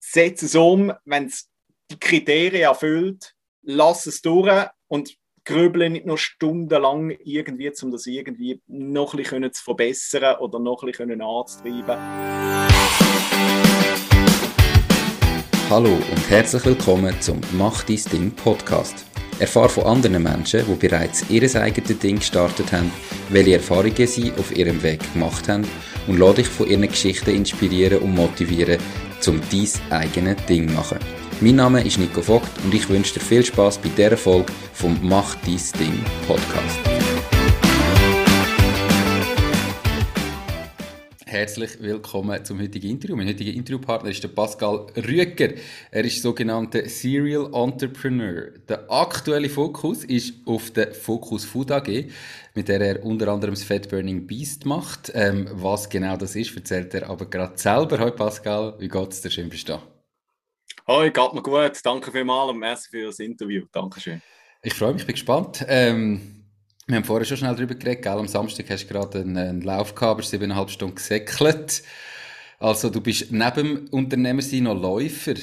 setz es um, wenn es die Kriterien erfüllt, lass es durch und grübeln nicht nur stundenlang irgendwie, um das irgendwie noch ein bisschen zu verbessern oder noch ein bisschen anzutreiben. Hallo und herzlich willkommen zum Mach dein Ding Podcast. Erfahre von anderen Menschen, die bereits ihr eigenes Ding gestartet haben, welche Erfahrungen sie auf ihrem Weg gemacht haben und lade dich von ihren Geschichten inspirieren und motivieren, um dein eigenes Ding machen. Mein Name ist Nico Vogt und ich wünsche dir viel Spaß bei dieser Folge vom Mach dein Ding Podcast. Herzlich willkommen zum heutigen Interview. Mein heutiger Interviewpartner ist der Pascal Rüeger. Er ist sogenannter Serial Entrepreneur. Der aktuelle Fokus ist auf der Focus Food AG, mit der er unter anderem das Fat Burning Beast macht. Ähm, was genau das ist, erzählt er aber gerade selber. Hallo Pascal, wie geht es dir? Schön bist du da. Hoi, geht mir gut. Danke vielmals und merci für das Interview. Dankeschön. Ich freue mich, bin gespannt. Ähm, wir haben vorher schon schnell darüber geredet, gell? Am Samstag hast du gerade einen, einen Lauf gehabt, bist siebeneinhalb Stunden gesäckelt. Also du bist neben dem Unternehmer noch Läufer.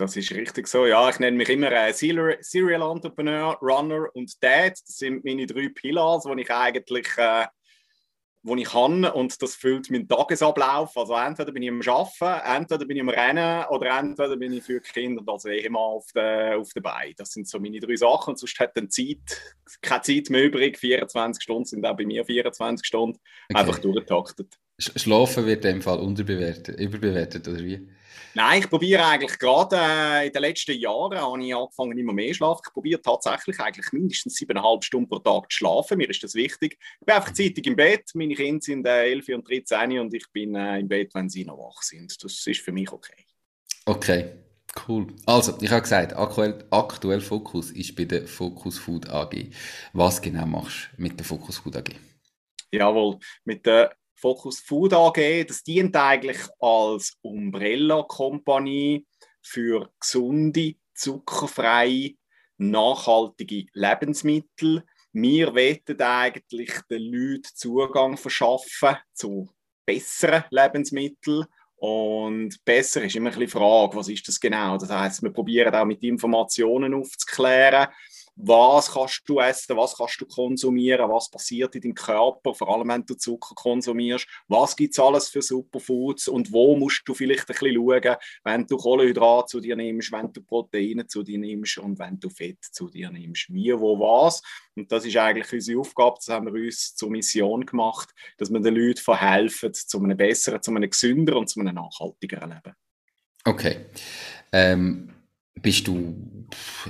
Das ist richtig so. Ja, ich nenne mich immer äh, Serial Entrepreneur, Runner und Dad. Das sind meine drei Pillars, die ich eigentlich äh, wo ich kann und das füllt meinen Tagesablauf. Also entweder bin ich am Arbeiten, entweder bin ich am Rennen oder entweder bin ich für die Kinder also eh immer auf der, auf der Beine. Das sind so meine drei Sachen und sonst hat dann Zeit, keine Zeit mehr übrig. 24 Stunden sind auch bei mir 24 Stunden okay. einfach durchgetaktet. Schlafen wird in dem Fall unterbewertet, überbewertet oder wie? Nein, ich probiere eigentlich gerade äh, in den letzten Jahren, habe ich angefangen immer mehr zu schlafen. Ich probiere tatsächlich eigentlich mindestens siebeneinhalb Stunden pro Tag zu schlafen. Mir ist das wichtig. Ich bin einfach zeitig im Bett. Meine Kinder sind äh, 11 und 13 und ich bin äh, im Bett, wenn sie noch wach sind. Das ist für mich okay. Okay, cool. Also, ich habe gesagt, aktuell, aktuell Fokus ist bei der Focus Food AG. Was genau machst du mit der Focus Food AG? Jawohl, mit der Focus Food AG, das dient eigentlich als Umbrella-Kompanie für gesunde, zuckerfreie, nachhaltige Lebensmittel. Wir wollen eigentlich den Leuten Zugang verschaffen zu besseren Lebensmitteln. Und besser ist immer ein bisschen die Frage, was ist das genau? Das heißt, wir probieren auch mit Informationen aufzuklären was kannst du essen, was kannst du konsumieren, was passiert in deinem Körper, vor allem wenn du Zucker konsumierst, was gibt es alles für Superfoods und wo musst du vielleicht ein bisschen schauen, wenn du Kohlenhydrate zu dir nimmst, wenn du Proteine zu dir nimmst und wenn du Fett zu dir nimmst. Wie, wo, was. Und das ist eigentlich unsere Aufgabe, das haben wir uns zur Mission gemacht, dass wir den Leuten verhelfen, zu einem besseren, zu einem gesünderen und zu einem nachhaltigeren Leben. Okay. Ähm bist du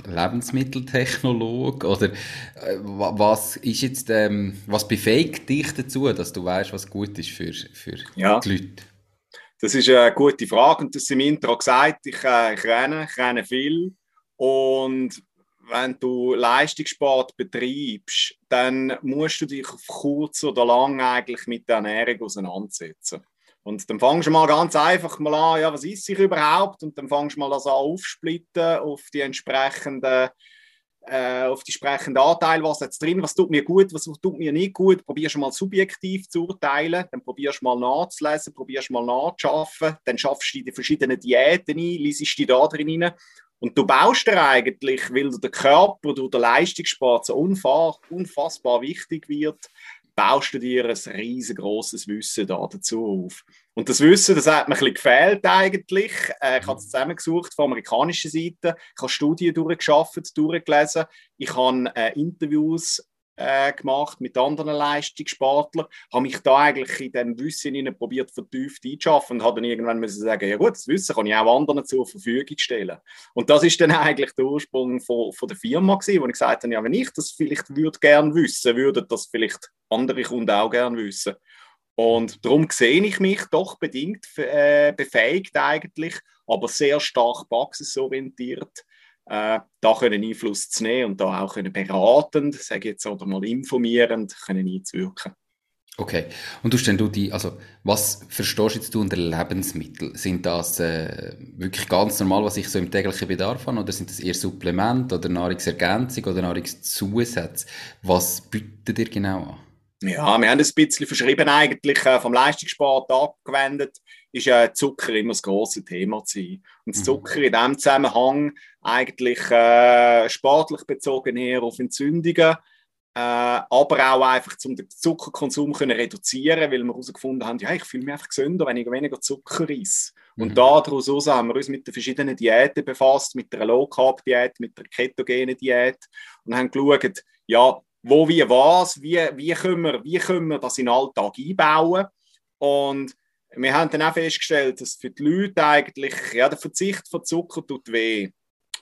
Lebensmitteltechnolog oder äh, was ist jetzt ähm, was befähigt dich dazu, dass du weißt, was gut ist für, für ja. die Leute? Das ist eine gute Frage und das ist im Intro gesagt. Ich, äh, ich renne, ich renne viel und wenn du Leistungssport betreibst, dann musst du dich auf kurz oder lang eigentlich mit der Ernährung auseinandersetzen. Und dann fangst du mal ganz einfach mal an, ja, was ist sich überhaupt? Und dann fangst du mal das an aufsplitten auf die entsprechenden äh, auf die entsprechenden Anteile, was jetzt drin, was tut mir gut, was tut mir nicht gut, probierst du mal subjektiv zu urteilen, dann probierst du mal nachzulesen, probierst du mal nachzuschaffen, dann schaffst du die verschiedenen Diäten ein, liest die da drin rein. Und du baust dir eigentlich, weil der Körper durch den Leistungssport so unfassbar wichtig wird, baust du dir ein riesengroßes Wissen da dazu auf. Und das Wissen, das hat mir ein bisschen gefehlt eigentlich. Äh, ich habe es zusammengesucht von amerikanischer Seite. Ich habe Studien durchgeschafft, durchgelesen. Ich habe äh, Interviews äh, gemacht mit anderen Leistungssportlern, habe mich da eigentlich in diesem Wissen probiert vertieft einzuschaffen und habe dann irgendwann müssen sagen, ja gut, das Wissen kann ich auch anderen zur Verfügung stellen. Und das ist dann eigentlich der Ursprung von, von der Firma gewesen, wo ich gesagt habe, ja, wenn ich das vielleicht würde gern wissen, würden das vielleicht andere Kunden auch gern wissen. Und darum sehe ich mich doch bedingt äh, befähigt eigentlich, aber sehr stark praxisorientiert, äh, da können Einfluss zu nehmen und da auch können beratend, sage jetzt oder mal informierend, können einzuwirken. Okay. Und du stellst du die, also was verstehst jetzt du unter Lebensmittel? Sind das äh, wirklich ganz normal, was ich so im täglichen Bedarf habe, oder sind das eher Supplement oder Nahrungsergänzung oder Nahrungszusatz? Was bietet ihr genau an? Ja, wir haben ein bisschen verschrieben eigentlich äh, vom Leistungssport abgewendet ist äh, Zucker immer das große Thema gewesen. Und mhm. Zucker in diesem Zusammenhang eigentlich äh, sportlich bezogen eher auf Entzündungen, äh, aber auch einfach, um den Zuckerkonsum zu reduzieren, weil wir herausgefunden haben, ja, ich fühle mich einfach gesünder, wenn ich weniger Zucker esse. Und mhm. daraus haben wir uns mit den verschiedenen Diäten befasst, mit der Low-Carb-Diät, mit der ketogenen Diät und haben geschaut, ja, wo, wie, was, wie, wie, können wir, wie können wir das in den Alltag einbauen. Und wir haben dann auch festgestellt, dass für die Leute eigentlich ja, der Verzicht von Zucker tut weh.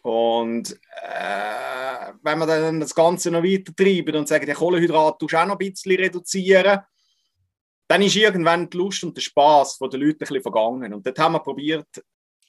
Und äh, wenn wir dann das Ganze noch weiter treiben und sagen, der Kohlenhydrat tust auch noch ein bisschen reduzieren, dann ist irgendwann die Lust und der Spaß von den Leuten ein bisschen vergangen. Und dort haben wir probiert,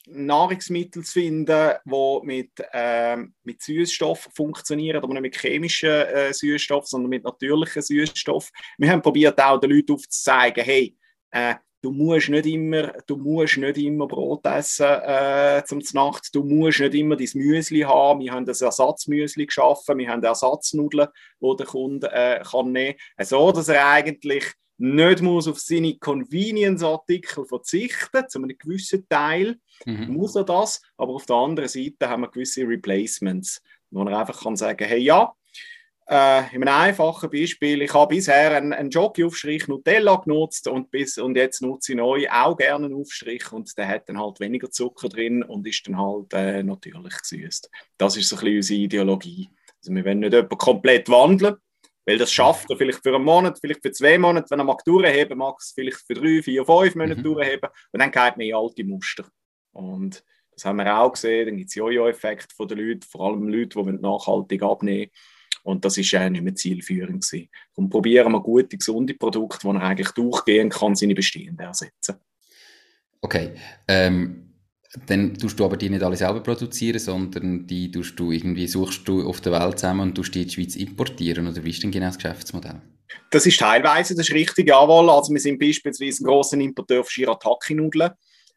Nahrungsmittel zu finden, die mit, äh, mit Süßstoffen funktionieren, aber nicht mit chemischen äh, Süßstoffen, sondern mit natürlichen Süßstoffen. Wir haben probiert, auch den Leuten aufzuzeigen, hey, äh, du musst nicht immer, du musst nicht immer Brot essen äh, zum Nacht, du musst nicht immer dein Müsli haben. Wir haben das Ersatzmüsli geschaffen, wir haben Ersatznudeln, die der Kunde äh, kann nehmen so dass er eigentlich nicht muss auf seine Convenience-Artikel verzichten, zu einem gewissen Teil mhm. muss er das, aber auf der anderen Seite haben wir gewisse Replacements, wo er einfach kann sagen, hey ja, äh, in einem einfachen Beispiel, ich habe bisher einen, einen Jockey-Aufstrich Nutella genutzt und, bis, und jetzt nutze ich neu auch gerne einen Aufstrich und der hat dann halt weniger Zucker drin und ist dann halt äh, natürlich gesüßt. Das ist so ein bisschen unsere Ideologie. Also wir wollen nicht jemanden komplett wandeln, weil das schafft er vielleicht für einen Monat, vielleicht für zwei Monate, wenn er mag durchheben mag, vielleicht für drei, vier, fünf Monate mhm. durchheben und dann geht man in alte Muster. Und das haben wir auch gesehen, dann gibt es Jojo-Effekt von den Leuten, vor allem Leute, die nachhaltig abnehmen und das ist ja nicht mehr zielführend gewesen. Und probieren wir gute, gesunde Produkte, die man eigentlich durchgehen kann, seine bestehenden ersetzen. Okay. Ähm, dann tust du aber die nicht alle selber produzieren, sondern die tust du irgendwie, suchst du auf der Welt zusammen und tust die in die Schweiz importieren, oder wie ist denn genau das Geschäftsmodell? Das ist teilweise, das ist richtig, jawohl. Also wir sind beispielsweise ein grosser Importeur von Shirataki-Nudeln.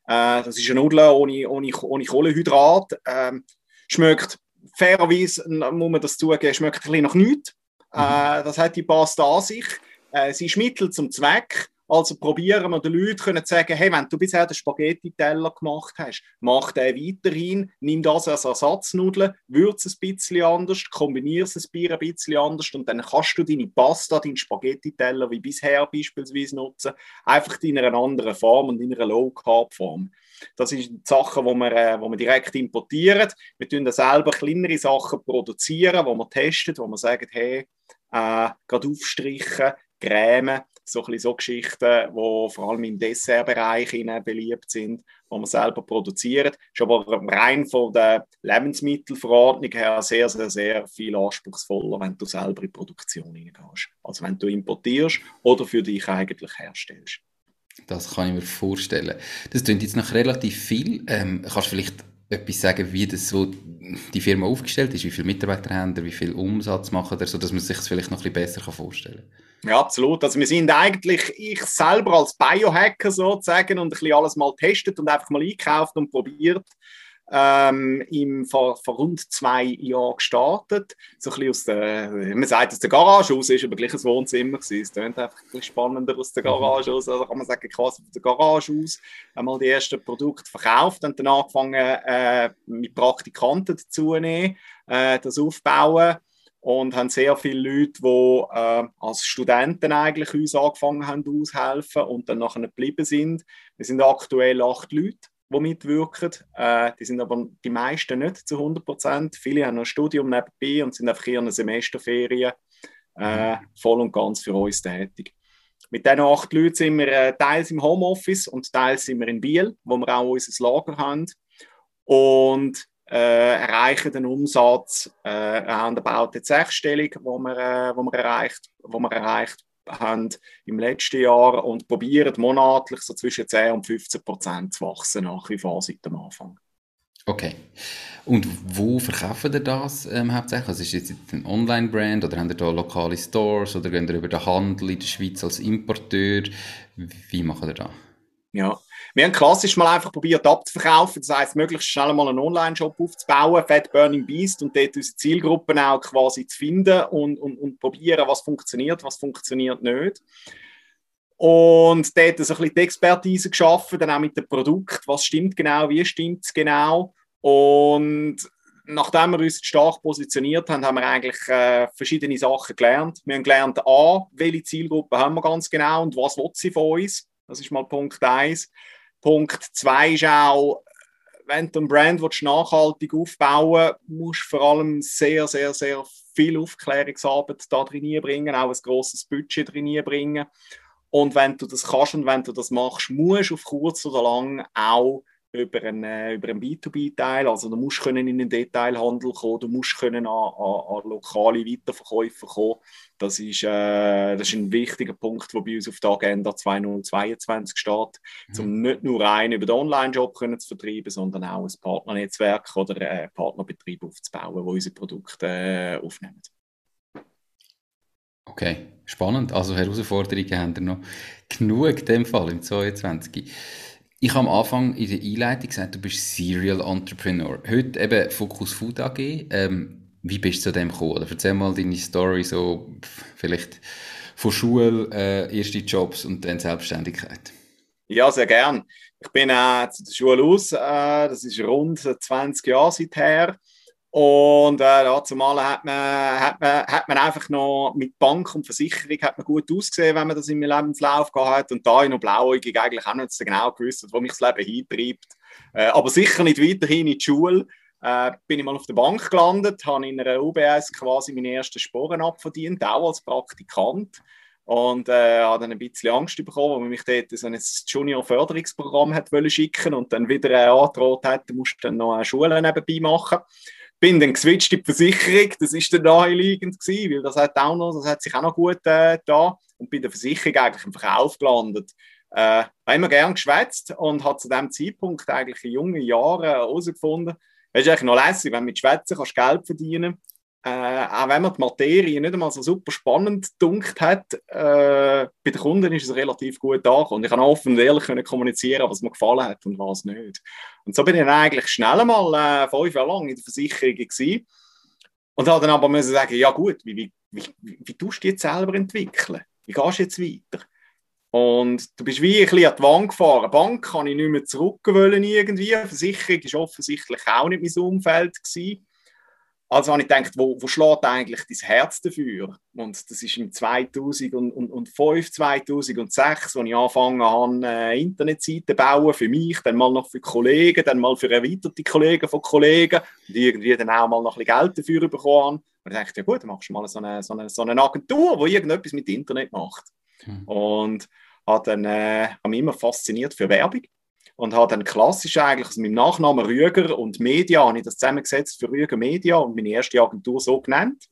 Äh, das ist eine Nudel ohne, ohne, ohne Kohlenhydrat. Ähm, schmeckt fairerweise muss man das zugeben, schmeckt ein bisschen nach nichts. Mhm. Äh, das hat die Pasta an sich. Äh, sie ist Mittel zum Zweck. Also probieren wir den Leuten können sagen, hey, wenn du bisher den Spaghetti-Teller gemacht hast, mach den weiterhin, nimm das als Ersatznudeln, würze es ein bisschen anders, kombiniere es ein bisschen anders und dann kannst du deine Pasta, deinen Spaghetti-Teller wie bisher beispielsweise nutzen, einfach in einer anderen Form und in einer Low-Carb-Form. Das sind Sachen, die wir, äh, wir direkt importieren. Wir tun selber kleinere Sachen produzieren, die wir testen, wo wir sagen, hey, äh, gerade aufstrichen, Creme, so, ein so Geschichten, die vor allem im Dessertbereich beliebt sind, die man selber produziert. Ist aber rein von der Lebensmittelverordnung her sehr, sehr, sehr viel anspruchsvoller, wenn du selber in die Produktion hineingehst. Also wenn du importierst oder für dich eigentlich herstellst. Das kann ich mir vorstellen. Das klingt jetzt noch relativ viel. Ähm, kannst du vielleicht etwas sagen, wie das so die Firma aufgestellt ist, wie viele Mitarbeiter haben wie viel Umsatz machen ihr, sodass man sich das vielleicht noch ein bisschen besser vorstellen kann? Ja, absolut. Also wir sind eigentlich, ich selber als Biohacker sozusagen und ein bisschen alles mal testet und einfach mal einkauft und probiert ähm, im, vor, vor, rund zwei Jahren gestartet. So ein bisschen aus der, man sagt aus der Garage aus, ist aber gleich ein Wohnzimmer gewesen. Es klingt einfach ein bisschen spannender aus der Garage aus. Also kann man sagen, quasi aus der Garage aus. Einmal die ersten Produkte verkauft und dann angefangen, äh, mit Praktikanten dazu zu nehmen, äh, das aufbauen und haben sehr viele Leute, die äh, als Studenten eigentlich uns angefangen haben auszuhelfen und dann nachher geblieben sind. Wir sind aktuell acht Leute die mitwirken. Äh, die sind aber die meisten nicht zu 100 Prozent. Viele haben ein Studium nebenbei und sind einfach in ihren Semesterferien äh, voll und ganz für uns tätig. Mit diesen acht Leuten sind wir äh, teils im Homeoffice und teils sind wir in Biel, wo wir auch unser Lager haben. Und äh, erreichen den Umsatz äh, roundabout jetzt sechsstellig, wo wir, äh, wo wir erreicht, wo wir erreicht haben im letzten Jahr und probieren monatlich so zwischen 10 und 15 Prozent zu wachsen, nach wie vor seit dem Anfang. Okay. Und wo verkaufen ihr das ähm, hauptsächlich? Also ist jetzt ein Online-Brand oder habt ihr da lokale Stores oder gehen ihr über den Handel in der Schweiz als Importeur? Wie macht ihr das? Ja, wir haben klassisch mal einfach probiert abzuverkaufen, das heißt möglichst schnell mal einen Online-Shop aufzubauen, Fat Burning Beast und dort unsere Zielgruppen auch quasi zu finden und, und, und probieren, was funktioniert, was funktioniert nicht. Und dort so ein bisschen die Expertise geschaffen, dann auch mit dem Produkt, was stimmt genau, wie stimmt es genau. Und nachdem wir uns stark positioniert haben, haben wir eigentlich äh, verschiedene Sachen gelernt. Wir haben gelernt, A, welche Zielgruppe haben wir ganz genau und was will sie von uns. Das ist mal Punkt 1. Punkt 2 ist auch, wenn du ein Brand willst, nachhaltig aufbauen musst du vor allem sehr, sehr, sehr viel Aufklärungsarbeit da drin bringen, auch ein grosses Budget drin bringen. Und wenn du das kannst und wenn du das machst, musst du auf kurz oder lang auch über einen, äh, über einen B2B-Teil. Also du musst können in den Detailhandel kommen, du musst können an, an, an lokale Weiterverkäufer kommen. Das ist, äh, das ist ein wichtiger Punkt, der bei uns auf der Agenda 2022 steht, mhm. um nicht nur rein über den Online-Job zu vertreiben, sondern auch ein Partnernetzwerk oder einen Partnerbetrieb aufzubauen, wo unsere Produkte äh, aufnehmen. Okay, spannend. Also Herausforderungen haben wir noch genug in dem Fall im 2022. Ich habe am Anfang in der Einleitung gesagt, du bist Serial Entrepreneur. Heute eben Focus Food AG. Ähm, wie bist du zu dem gekommen? Oder erzähl mal deine Story so, vielleicht von Schule, äh, erste Jobs und dann Selbstständigkeit. Ja, sehr gern. Ich bin äh, zu der Schule aus, äh, das ist rund 20 Jahre seither. Und äh, ja, zumal hat man, hat, man, hat man einfach noch mit Bank und Versicherung hat man gut ausgesehen, wenn man das in meinem Lebenslauf gehabt hat. Und da ich noch blauäugig eigentlich auch nicht so genau gewusst, wo mich das Leben hintreibt. Äh, aber sicher nicht weiterhin in die Schule. Äh, bin ich mal auf der Bank gelandet, habe in einer UBS quasi meine ersten Sporen abverdient, auch als Praktikant. Und äh, habe dann ein bisschen Angst bekommen, weil man mich dort so ein Junior-Förderungsprogramm hat schicken und dann wieder äh, angedroht hat, du musst dann noch eine Schule nebenbei machen bin dann geswitcht in die Versicherung, das ist dann naheliegend gewesen, weil das hat auch noch, das hat sich auch noch gut äh, da. Und bei der Versicherung eigentlich im Verkauf gelandet. Äh, habe immer gern geschwätzt und hat zu dem Zeitpunkt eigentlich in jungen Jahren herausgefunden, es ist eigentlich noch lässig, wenn du mit Schwätzen kannst Geld verdienen äh, auch wenn man die Materie nicht einmal so super spannend dunkt hat, äh, bei den Kunden ist es relativ gut angekommen. Ich kann offen und ehrlich können kommunizieren, was mir gefallen hat und was nicht. Und so bin ich dann eigentlich schnell mal äh, fünf Jahre lang in der Versicherung gewesen. Und habe dann aber müssen sagen, ja gut, wie, wie, wie, wie tust du jetzt selber entwickeln? Wie gehst du jetzt weiter? Und du bist wie ein bisschen an die Wand gefahren. Bank kann ich nicht mehr zurück irgendwie. Versicherung ist offensichtlich auch nicht mein Umfeld gewesen. Also habe ich gedacht, wo, wo schlägt eigentlich dein Herz dafür? Und das ist im 2005, 2006, als ich angefangen habe, äh, Internetseiten zu bauen, für mich, dann mal noch für Kollegen, dann mal für erweiterte Kollegen von Kollegen und irgendwie dann auch mal noch ein bisschen Geld dafür bekommen. Und ich dachte, ja gut, dann machst du mal so eine, so eine, so eine Agentur, die irgendetwas mit Internet macht. Mhm. Und habe dann, äh, habe mich immer fasziniert für Werbung und habe dann klassisch eigentlich aus meinem Nachnamen Rüger und Media, habe ich das zusammengesetzt für Rüger Media und meine erste Agentur so genannt.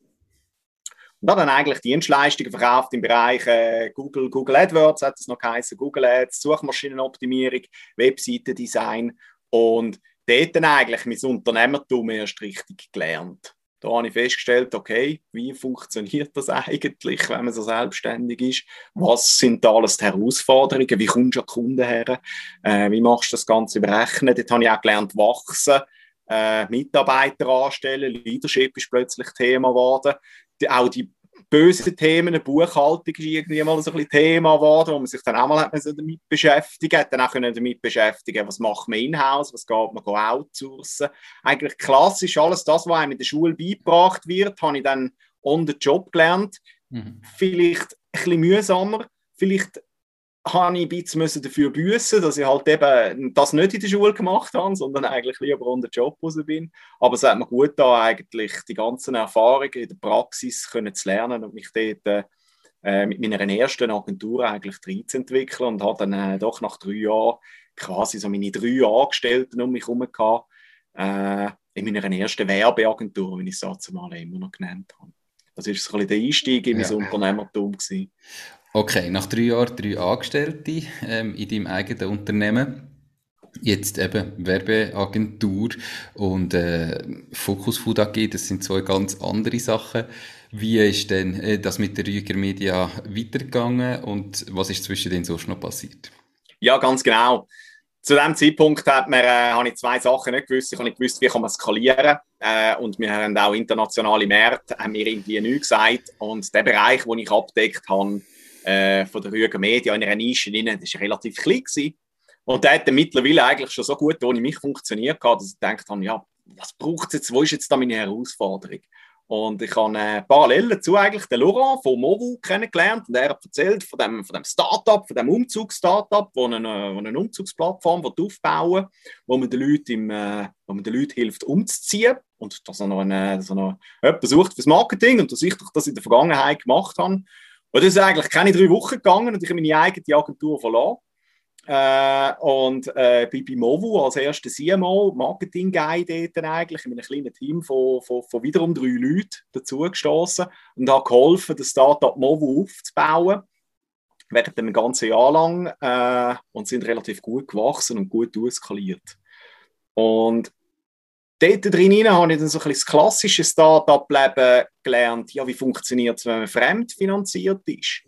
Und habe dann eigentlich Dienstleistungen verkauft im Bereich äh, Google, Google AdWords, hat es noch geheißen, Google Ads, Suchmaschinenoptimierung, Webseitendesign und dort dann eigentlich mein Unternehmertum erst richtig gelernt. Da habe ich festgestellt, okay, wie funktioniert das eigentlich, wenn man so selbstständig ist? Was sind da alles die Herausforderungen? Wie kommst du an Kunden her? Äh, wie machst du das Ganze berechnen? Dort habe ich auch gelernt, wachsen, äh, Mitarbeiter anstellen. Leadership ist plötzlich Thema geworden. Die, auch die böse Themen, eine Buchhaltung ist irgendwie mal so ein Thema geworden, wo man sich dann auch mal damit beschäftigt hat, dann auch können damit beschäftigen, was macht man in-house, was geht man outsourcen. Eigentlich klassisch alles das, was einem in der Schule beigebracht wird, habe ich dann on the job gelernt. Mhm. Vielleicht ein bisschen mühsamer, vielleicht habe ich ein bisschen dafür büßen, dass ich halt eben das nicht in der Schule gemacht habe, sondern eigentlich lieber unter Job raus bin. Aber es hat mir gut da eigentlich die ganzen Erfahrungen in der Praxis können zu lernen und mich dort äh, mit meiner ersten Agentur eigentlich entwickeln und habe dann äh, doch nach drei Jahren quasi so meine drei Angestellten um mich herum gehabt, äh, in meiner ersten Werbeagentur, wie ich es dazu mal immer noch genannt habe. Das war so ein bisschen der Einstieg in mein ja. Unternehmertum. Gewesen. Okay, nach drei Jahren drei Angestellte ähm, in deinem eigenen Unternehmen. Jetzt eben Werbeagentur und äh, Focus Food AG, das sind zwei ganz andere Sachen. Wie ist denn äh, das mit der Rüger Media weitergegangen und was ist zwischen denen sonst noch passiert? Ja, ganz genau. Zu dem Zeitpunkt hat man, äh, habe ich zwei Sachen nicht gewusst. Ich habe nicht gewusst, wie kann man skalieren äh, und wir haben auch internationale Märkte, haben mir irgendwie nichts gesagt und der Bereich, den ich abdeckt habe, äh, von der Rüger Media in einer Nische drin, das war relativ klein. Gewesen. Und der hat mittlerweile eigentlich schon so gut ohne mich funktioniert, dass ich gedacht habe, ja, was braucht es jetzt, wo ist jetzt da meine Herausforderung? Und ich habe äh, parallel dazu eigentlich den Laurent von Movu kennengelernt und er hat erzählt von dem, von dem Startup, von dem Umzugsstartup, wo eine, wo eine Umzugsplattform aufbauen wo man den Leuten, im, äh, wo man den Leuten hilft, umzuziehen. Und dass er noch, eine, dass er noch jemanden sucht fürs Marketing und dass ich das in der Vergangenheit gemacht habe. Und das ist eigentlich keine drei Wochen gegangen und ich habe meine eigene Agentur verloren. Äh, und äh, bei, bei Movu als erster CMO, Marketing Guy dort eigentlich, in einem kleinen Team von, von, von wiederum drei Leuten dazugestoßen und habe geholfen, das Startup Movu aufzubauen, während einem ganzen Jahr lang äh, und sind relativ gut gewachsen und gut durchskaliert. Und dort drin habe ich dann so ein bisschen das klassische Startup-Leben gelernt, ja, wie funktioniert es, wenn man fremdfinanziert ist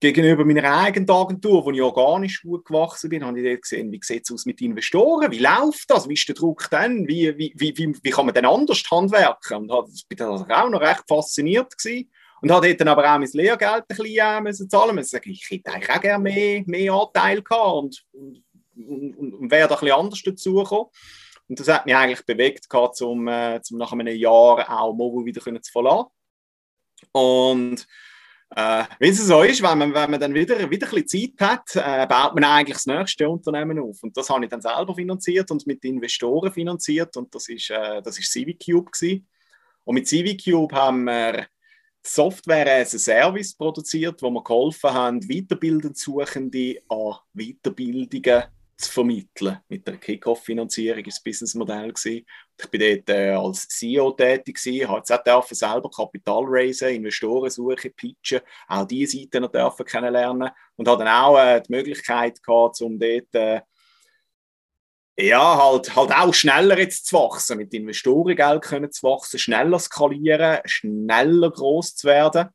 gegenüber meiner eigenen Agentur, wo ich organisch gut gewachsen bin, habe ich dort gesehen, wie sieht es aus mit Investoren, wie läuft das, wie ist der Druck dann, wie, wie, wie, wie, kann man denn anders handwerken? Und ich bin da auch noch recht fasziniert gewesen. Und habe dann aber auch mein Lehrgeld ein bisschen äh, müssen zahlen müssen. Ich hätte eigentlich auch gerne mehr, mehr Anteil gehabt und, und, und, und wäre da ein bisschen anders dazugekommen. Und das hat mich eigentlich bewegt, um, äh, nach einem Jahr auch Movo wieder zu verlassen. Und äh, Wie es so ist, wenn man, wenn man dann wieder, wieder ein bisschen Zeit hat, äh, baut man eigentlich das nächste Unternehmen auf. Und das habe ich dann selber finanziert und mit Investoren finanziert. Und das ist, äh, ist CiviCube. Und mit CiviCube haben wir Software as a Service produziert, wo wir geholfen haben, Weiterbildend Suchende an Weiterbildungen zu vermitteln. Mit der Kickoff-Finanzierung ist das Businessmodell. Ich bin dort äh, als CEO tätig, auch selber Kapital raisen, Investoren suchen, pitchen, auch diese Seite noch dürfen kennenlernen und habe dann auch äh, die Möglichkeit gehabt, um dort äh, ja, halt, halt auch schneller jetzt zu wachsen, mit Investorengeld können zu wachsen, schneller skalieren, schneller groß zu werden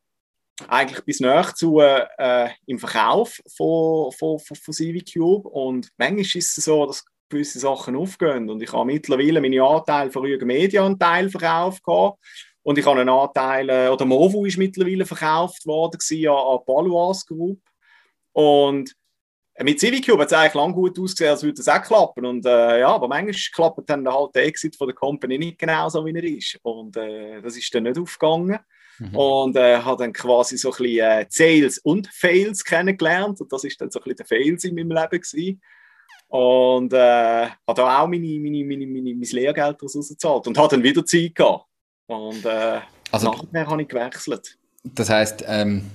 eigentlich bis nach zu äh, im Verkauf von, von, von, von CiviCube und manchmal ist es so, dass gewisse Sachen aufgehen und ich habe mittlerweile meine Anteile von Rügen Media einen Teil verkauft gehabt. und ich habe einen Anteil, äh, oder Movu ist mittlerweile verkauft worden an, an Palois Group und mit CiviCube hat es eigentlich lang gut ausgesehen, als würde es auch klappen. Und, äh, ja, aber manchmal klappt dann halt der Exit von der Company nicht genau so, wie er ist. Und äh, das ist dann nicht aufgegangen. Mhm. Und äh, habe dann quasi so ein bisschen äh, Sales und Fails kennengelernt. Und das ist dann so ein bisschen der Fails in meinem Leben gewesen. Und äh, habe da auch meine, meine, meine, meine, mein Lehrgeld daraus ausgezahlt und habe dann wieder Zeit gehabt. Und äh, also, nachher habe ich gewechselt. Das heisst, ähm,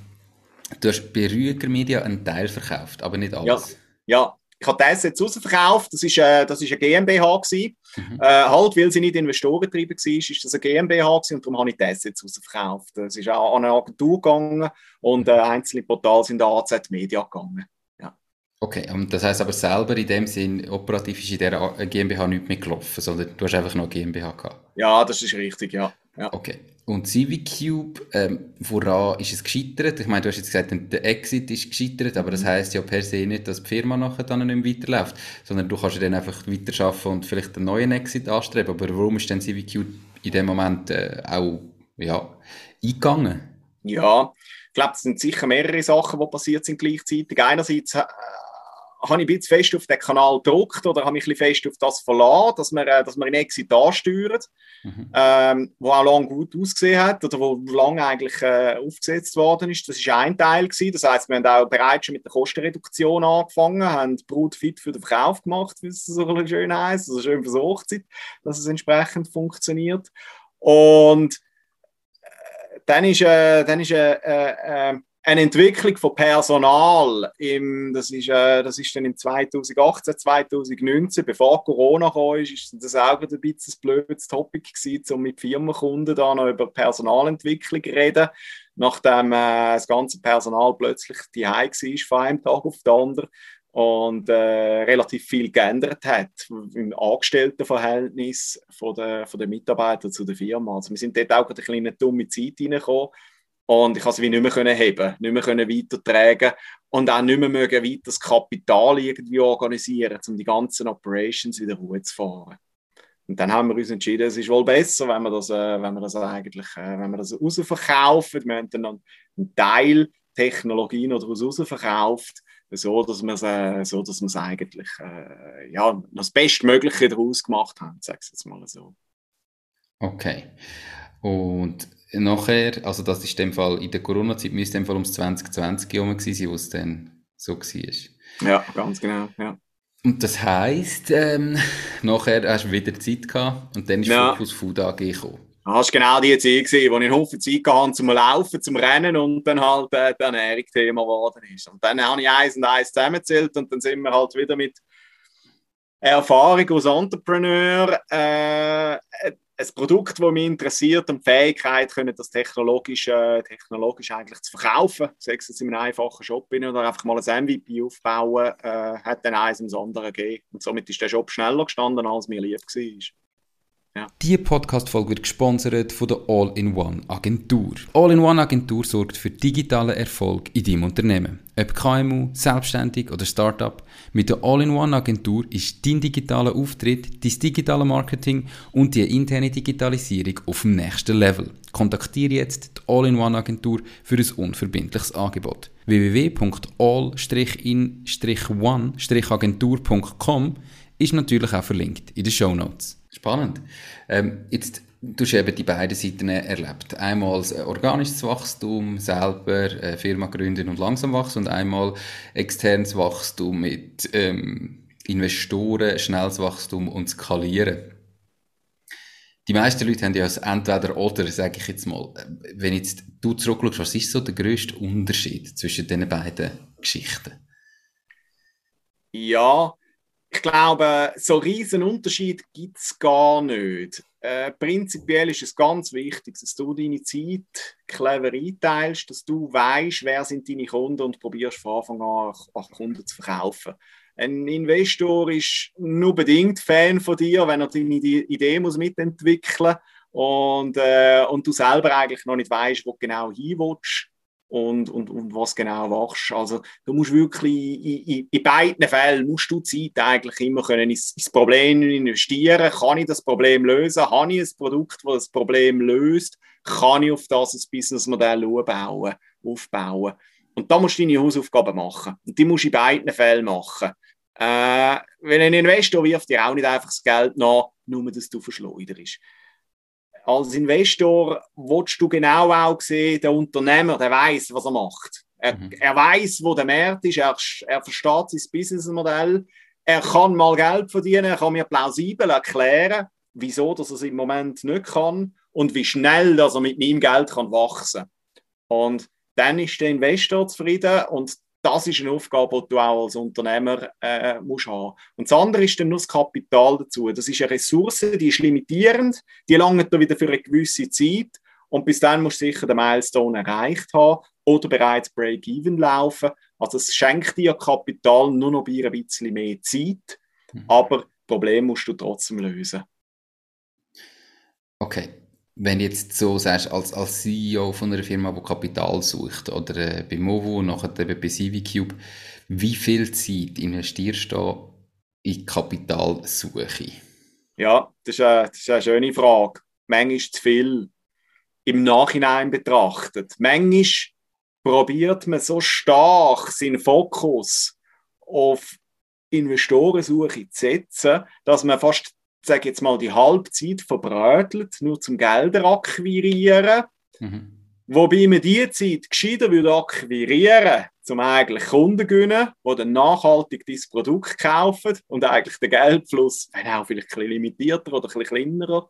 du hast bei Rüger Media einen Teil verkauft, aber nicht alles. Ja, ja ich habe das jetzt rausverkauft, das ist, äh, das ist eine GmbH gewesen. Mhm. Äh, halt, weil sie nicht investorengetrieben war, ist das eine GmbH gewesen und darum habe ich das jetzt rausverkauft. Es ist auch an eine Agentur gegangen und äh, einzelne Portale sind an AZ Media gegangen. Ja. Okay, und das heißt aber selber in dem Sinn, operativ ist in der GmbH nicht mehr gelaufen, sondern du hast einfach noch GmbH gehabt? Ja, das ist richtig, ja. Ja. Okay. Und CiviCube, ähm, woran ist es gescheitert? Ich meine, du hast jetzt gesagt, der Exit ist gescheitert, aber das heißt ja per se nicht, dass die Firma nachher dann nicht mehr weiterläuft, sondern du kannst ja dann einfach weiterarbeiten und vielleicht einen neuen Exit anstreben. Aber warum ist denn CiviCube in dem Moment äh, auch ja, eingegangen? Ja, ich glaube, es sind sicher mehrere Sachen, die passiert sind gleichzeitig. Einerseits äh, habe ich ein bisschen fest auf den Kanal gedruckt oder habe mich ein bisschen fest auf das verlassen, dass wir, äh, dass wir in Exit ansteuern, mhm. ähm, wo auch lange gut ausgesehen hat oder wo lange eigentlich äh, aufgesetzt worden ist. Das ist ein Teil gewesen. Das heißt, wir haben auch bereits schon mit der Kostenreduktion angefangen, haben Brut fit für den Verkauf gemacht, wie es so schön heißt, also schön für die Hochzeit, dass es entsprechend funktioniert. Und äh, dann ist, äh, dann ist äh, äh, eine Entwicklung von Personal, im, das, ist, äh, das ist dann im 2018, 2019, bevor Corona kam, ist, das auch ein bisschen ein blödes Topic gewesen, um mit Firmenkunden da noch über Personalentwicklung zu reden, nachdem äh, das ganze Personal plötzlich die war von einem Tag auf den anderen und äh, relativ viel geändert hat im Angestelltenverhältnis von der, von der Mitarbeiter zu der Firma. Also wir sind dort auch in eine dumme Zeit reingekommen, und ich konnte es wie nicht mehr können heben, nicht mehr können weitertragen und auch nicht mehr mögen weiter das Kapital irgendwie organisieren, um die ganzen Operations wieder hochzufahren. Und dann haben wir uns entschieden, es ist wohl besser, wenn wir das, äh, wenn wir das eigentlich, äh, wenn wir das rausverkaufen. Wir haben dann einen Teil Technologien daraus verkauft, so dass wir es, so, dass wir eigentlich äh, ja, das Bestmögliche daraus gemacht haben, sag ich jetzt mal so. Okay. Und nachher, also das ist in dem Fall, in der Corona-Zeit müsste in dem Fall ums 2020 herum gewesen sein, wo es dann so war. Ja, ganz genau, ja. Und das heisst, ähm, nachher hast du wieder Zeit gehabt und dann ist ja. Focus Food AG gekommen. Das war genau die Zeit, gewesen, wo ich einen Haufen Zeit hatte zum Laufen, zum Rennen und dann halt äh, die Ernährung Thema geworden ist. Und dann habe ich eins und eins zusammengezählt und dann sind wir halt wieder mit Erfahrung als Entrepreneur äh, ein Produkt, das mich interessiert und die Fähigkeit, können das technologisch, äh, technologisch eigentlich zu verkaufen, sei es in einem einfachen Shop bin oder einfach mal ein MVP aufbauen, äh, hat dann eins ins andere gegeben. Und somit ist der Shop schneller gestanden, als mir lieb war. Ja. Diese Podcast-Folge wird gesponsert von der All-in-One-Agentur. All-in-One-Agentur sorgt für digitalen Erfolg in deinem Unternehmen. Ob KMU, selbstständig oder Startup, mit der All-in-One-Agentur ist dein digitaler Auftritt, dein digitale Marketing und die interne Digitalisierung auf dem nächsten Level. Kontaktiere jetzt die All-in-One-Agentur für ein unverbindliches Angebot. www.all-one-agentur.com ist natürlich auch verlinkt in den Show Notes. Spannend. Ähm, jetzt, du hast eben die beiden Seiten erlebt. Einmal organisches Wachstum, selber äh, Firma gründen und langsam wachsen und einmal externes Wachstum mit ähm, Investoren, schnelles Wachstum und Skalieren. Die meisten Leute haben ja das entweder oder, sage ich jetzt mal. Wenn jetzt du zurückschaust, was ist so der grösste Unterschied zwischen diesen beiden Geschichten? Ja, ich glaube, so riesen Unterschied gibt es gar nicht. Äh, prinzipiell ist es ganz wichtig, dass du deine Zeit clever einteilst, dass du weißt, wer sind deine Kunden und probierst von Anfang an an Kunden zu verkaufen. Ein Investor ist nur bedingt Fan von dir, wenn er deine Idee muss mitentwickeln muss und, äh, und du selber eigentlich noch nicht weißt, wo genau hin willst und, und, und was genau machst. Also du musst wirklich in, in, in beiden Fällen musst du Zeit eigentlich immer können ins, ins Problem investieren. Kann ich das Problem lösen? Habe ich ein Produkt, das das Problem löst? Kann ich auf das ein Businessmodell aufbauen? aufbauen? Und da musst du deine Hausaufgaben machen. Und die musst du in beiden Fällen machen. Äh, wenn ein Investor wirft dir auch nicht einfach das Geld nach, nur dass du verschleuderst als Investor willst du genau auch sehen, der Unternehmer, der weiß, was er macht. Er, mhm. er weiß, wo der Markt ist, er, er versteht sein Businessmodell, er kann mal Geld verdienen, er kann mir plausibel erklären, wieso dass er es im Moment nicht kann und wie schnell dass er mit meinem Geld kann wachsen Und dann ist der Investor zufrieden und das ist eine Aufgabe, die du auch als Unternehmer äh, musst haben. Und das andere ist dann nur das Kapital dazu. Das ist eine Ressource, die ist limitierend, die langt wieder für eine gewisse Zeit und bis dann musst du sicher den Milestone erreicht haben oder bereits Break-Even laufen. Also es schenkt dir Kapital nur noch ein bisschen mehr Zeit, mhm. aber das Problem musst du trotzdem lösen. Okay, wenn du jetzt so sagst, als, als CEO von einer Firma, die Kapital sucht, oder äh, bei Movo nachher eben bei CiviCube, wie viel Zeit investierst du in Kapitalsuche? Ja, das ist, eine, das ist eine schöne Frage. Manchmal zu viel im Nachhinein betrachtet. Manchmal probiert man so stark seinen Fokus auf Investorensuche zu setzen, dass man fast sage jetzt mal, die Halbzeit verbrötelt, nur zum Gelder akquirieren. Mhm. Wobei man diese Zeit gescheiter würde akquirieren, zum eigentlich Kunden gewinnen, die dann nachhaltig dieses Produkt kaufen und eigentlich der Geldfluss, wenn auch vielleicht ein bisschen limitierter oder ein bisschen kleiner,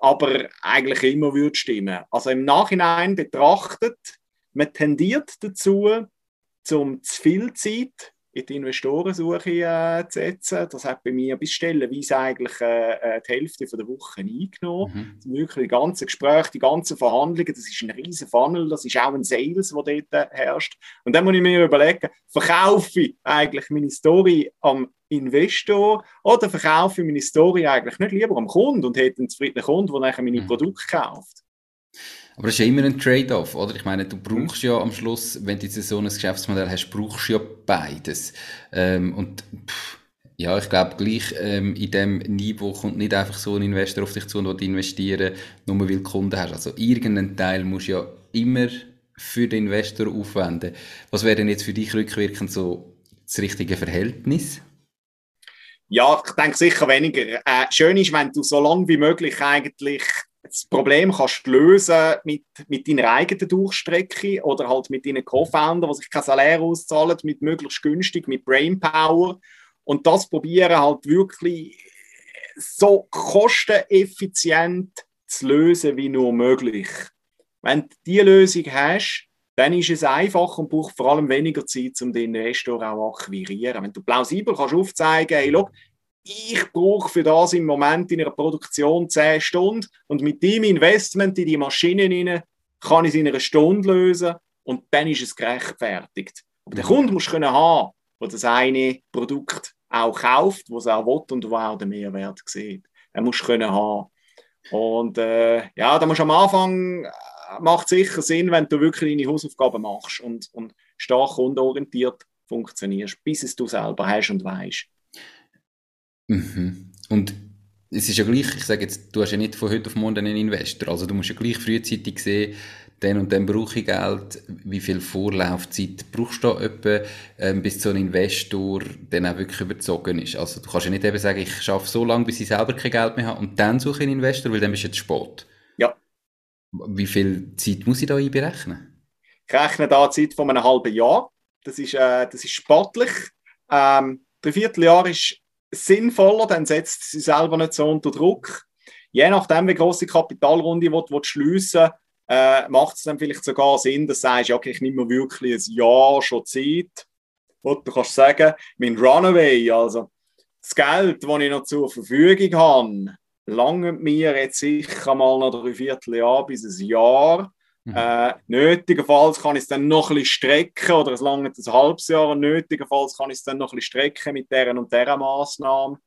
aber eigentlich immer würde stimmen. Also im Nachhinein betrachtet, man tendiert dazu, zum zu viel Zeit in die Investorensuche äh, zu setzen. Das hat bei mir bis stellenweise eigentlich äh, äh die Hälfte von der Woche eingenommen. Mhm. Wirklich die ganzen Gespräche, die ganzen Verhandlungen, das ist ein riesen Funnel, das ist auch ein Sales, der dort herrscht. Und dann muss ich mir überlegen, verkaufe ich eigentlich meine Story am Investor oder verkaufe ich meine Story eigentlich nicht lieber am Kunden und hätte einen zufriedenen Kunden, der nachher meine mhm. Produkte kauft? Aber das ist ja immer ein Trade-off, oder? Ich meine, du brauchst ja am Schluss, wenn du jetzt so ein Geschäftsmodell hast, brauchst du ja beides. Ähm, und pff, ja, ich glaube, gleich ähm, in dem Niveau kommt nicht einfach so ein Investor auf dich zu und will investieren, nur weil du Kunden hast. Also irgendeinen Teil musst du ja immer für den Investor aufwenden. Was wäre denn jetzt für dich rückwirkend so das richtige Verhältnis? Ja, ich denke sicher weniger. Äh, schön ist, wenn du so lange wie möglich eigentlich das Problem kannst lösen mit, mit deiner eigenen Durchstrecke oder halt mit deinen Co-Founder, die sich kein Salär auszahlen, mit möglichst günstig, mit Brainpower und das probieren halt wirklich so kosteneffizient zu lösen wie nur möglich. Wenn du diese Lösung hast, dann ist es einfach und braucht vor allem weniger Zeit, um den Investor auch akquirieren. Wenn du plausibel kannst aufzeigen, hey, look, ich brauche für das im Moment in einer Produktion 10 Stunden und mit dem Investment in die Maschinen rein kann ich es in einer Stunde lösen und dann ist es gerechtfertigt. Aber der Kunde muss können haben, der das eine Produkt auch kauft, was er auch will und wo auch den Mehrwert sieht. Er muss können haben. Und äh, ja, da musst du am Anfang äh, macht sicher Sinn, wenn du wirklich deine Hausaufgaben machst und, und stark kundenorientiert funktionierst, bis es du selber hast und weißt. Mhm. Und es ist ja gleich, ich sage jetzt, du hast ja nicht von heute auf morgen einen Investor, also du musst ja gleich frühzeitig sehen, dann und dann brauche ich Geld, wie viel Vorlaufzeit brauchst du da etwa, ähm, bis so ein Investor dann auch wirklich überzogen ist. Also du kannst ja nicht eben sagen, ich schaffe so lange, bis ich selber kein Geld mehr habe und dann suche ich einen Investor, weil dann bist du jetzt spät. Ja. Wie viel Zeit muss ich da einberechnen? Ich rechne da eine Zeit von einem halben Jahr. Das ist, äh, das ist sportlich. Ähm, drei Vierteljahr ist sinnvoller, dann setzt sie selber nicht so unter Druck. Je nachdem, wie große Kapitalrunde du, du schliessen äh, macht es dann vielleicht sogar Sinn, dass du sagst, okay, ich nehme wirklich ein Jahr schon Zeit. Und du kannst sagen, mein Runaway, also das Geld, das ich noch zur Verfügung habe, lange mir jetzt sicher mal noch drei Vierteljahr bis ein Jahr. Mhm. Äh, nötigenfalls kann ich es dann noch ein bisschen strecken oder es lange ein halbes Jahr nötigenfalls kann ich es dann noch ein bisschen strecken mit deren und dieser Maßnahme,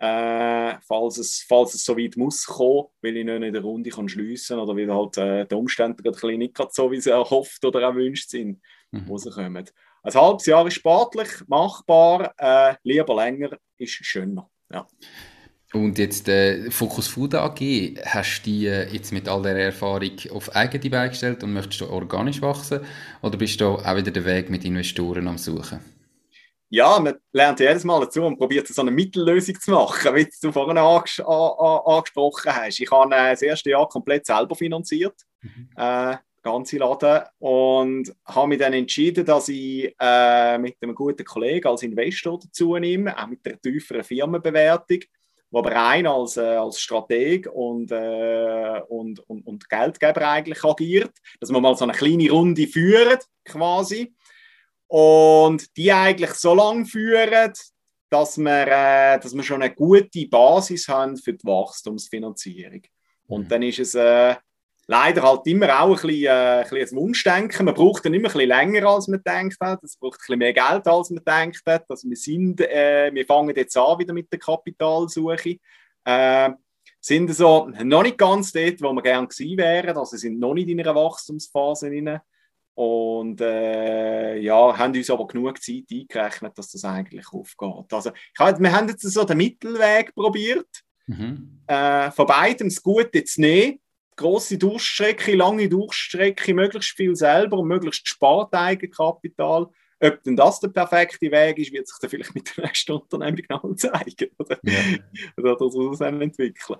äh, falls, es, falls es so weit muss kommen, weil ich nicht in der Runde kann schliessen oder weil halt äh, die Umstände gerade nicht so, wie sie erhofft oder erwünscht sind, mhm. rauskommen. Ein halbes Jahr ist sportlich, machbar, äh, lieber länger ist schöner. Ja. Und jetzt äh, Focus Food AG, hast du die äh, jetzt mit all der Erfahrung auf eigene Beine gestellt und möchtest du organisch wachsen? Oder bist du auch wieder den Weg mit Investoren am Suchen? Ja, man lernt jedes Mal dazu und probiert so eine Mittellösung zu machen, wie du vorhin anges angesprochen hast. Ich habe äh, das erste Jahr komplett selber finanziert, mhm. äh, ganze Laden, und habe mich dann entschieden, dass ich äh, mit einem guten Kollegen als Investor dazu nehme, auch mit einer tieferen Firmenbewertung wo aber rein als, äh, als Strateg und, äh, und, und, und Geldgeber eigentlich agiert, dass man mal so eine kleine Runde führt, quasi, und die eigentlich so lange führen, dass wir, äh, dass wir schon eine gute Basis haben für die Wachstumsfinanzierung. Und mhm. dann ist es äh, leider halt immer auch ein bisschen, äh, ein, bisschen Wunschdenken. Man braucht dann immer ein bisschen länger, als man denkt hat. Es braucht ein bisschen mehr Geld, als man denkt hat. Also wir, sind, äh, wir fangen jetzt an wieder mit der Kapitalsuche. Äh, sind so noch nicht ganz dort, wo wir gerne gewesen wären. Also sind noch nicht in einer Wachstumsphase drin. Und äh, ja, haben uns aber genug Zeit eingerechnet, dass das eigentlich aufgeht. Also, ich, wir haben jetzt so den Mittelweg probiert. Mhm. Äh, von beidem das Gute zu nehmen große Durchstrecke, lange Durchstrecke, möglichst viel selber und möglichst spart Eigenkapital. Ob denn das der perfekte Weg ist, wird sich dann vielleicht mit der nächsten Unternehmung noch zeigen. Oder, ja. oder das entwickeln.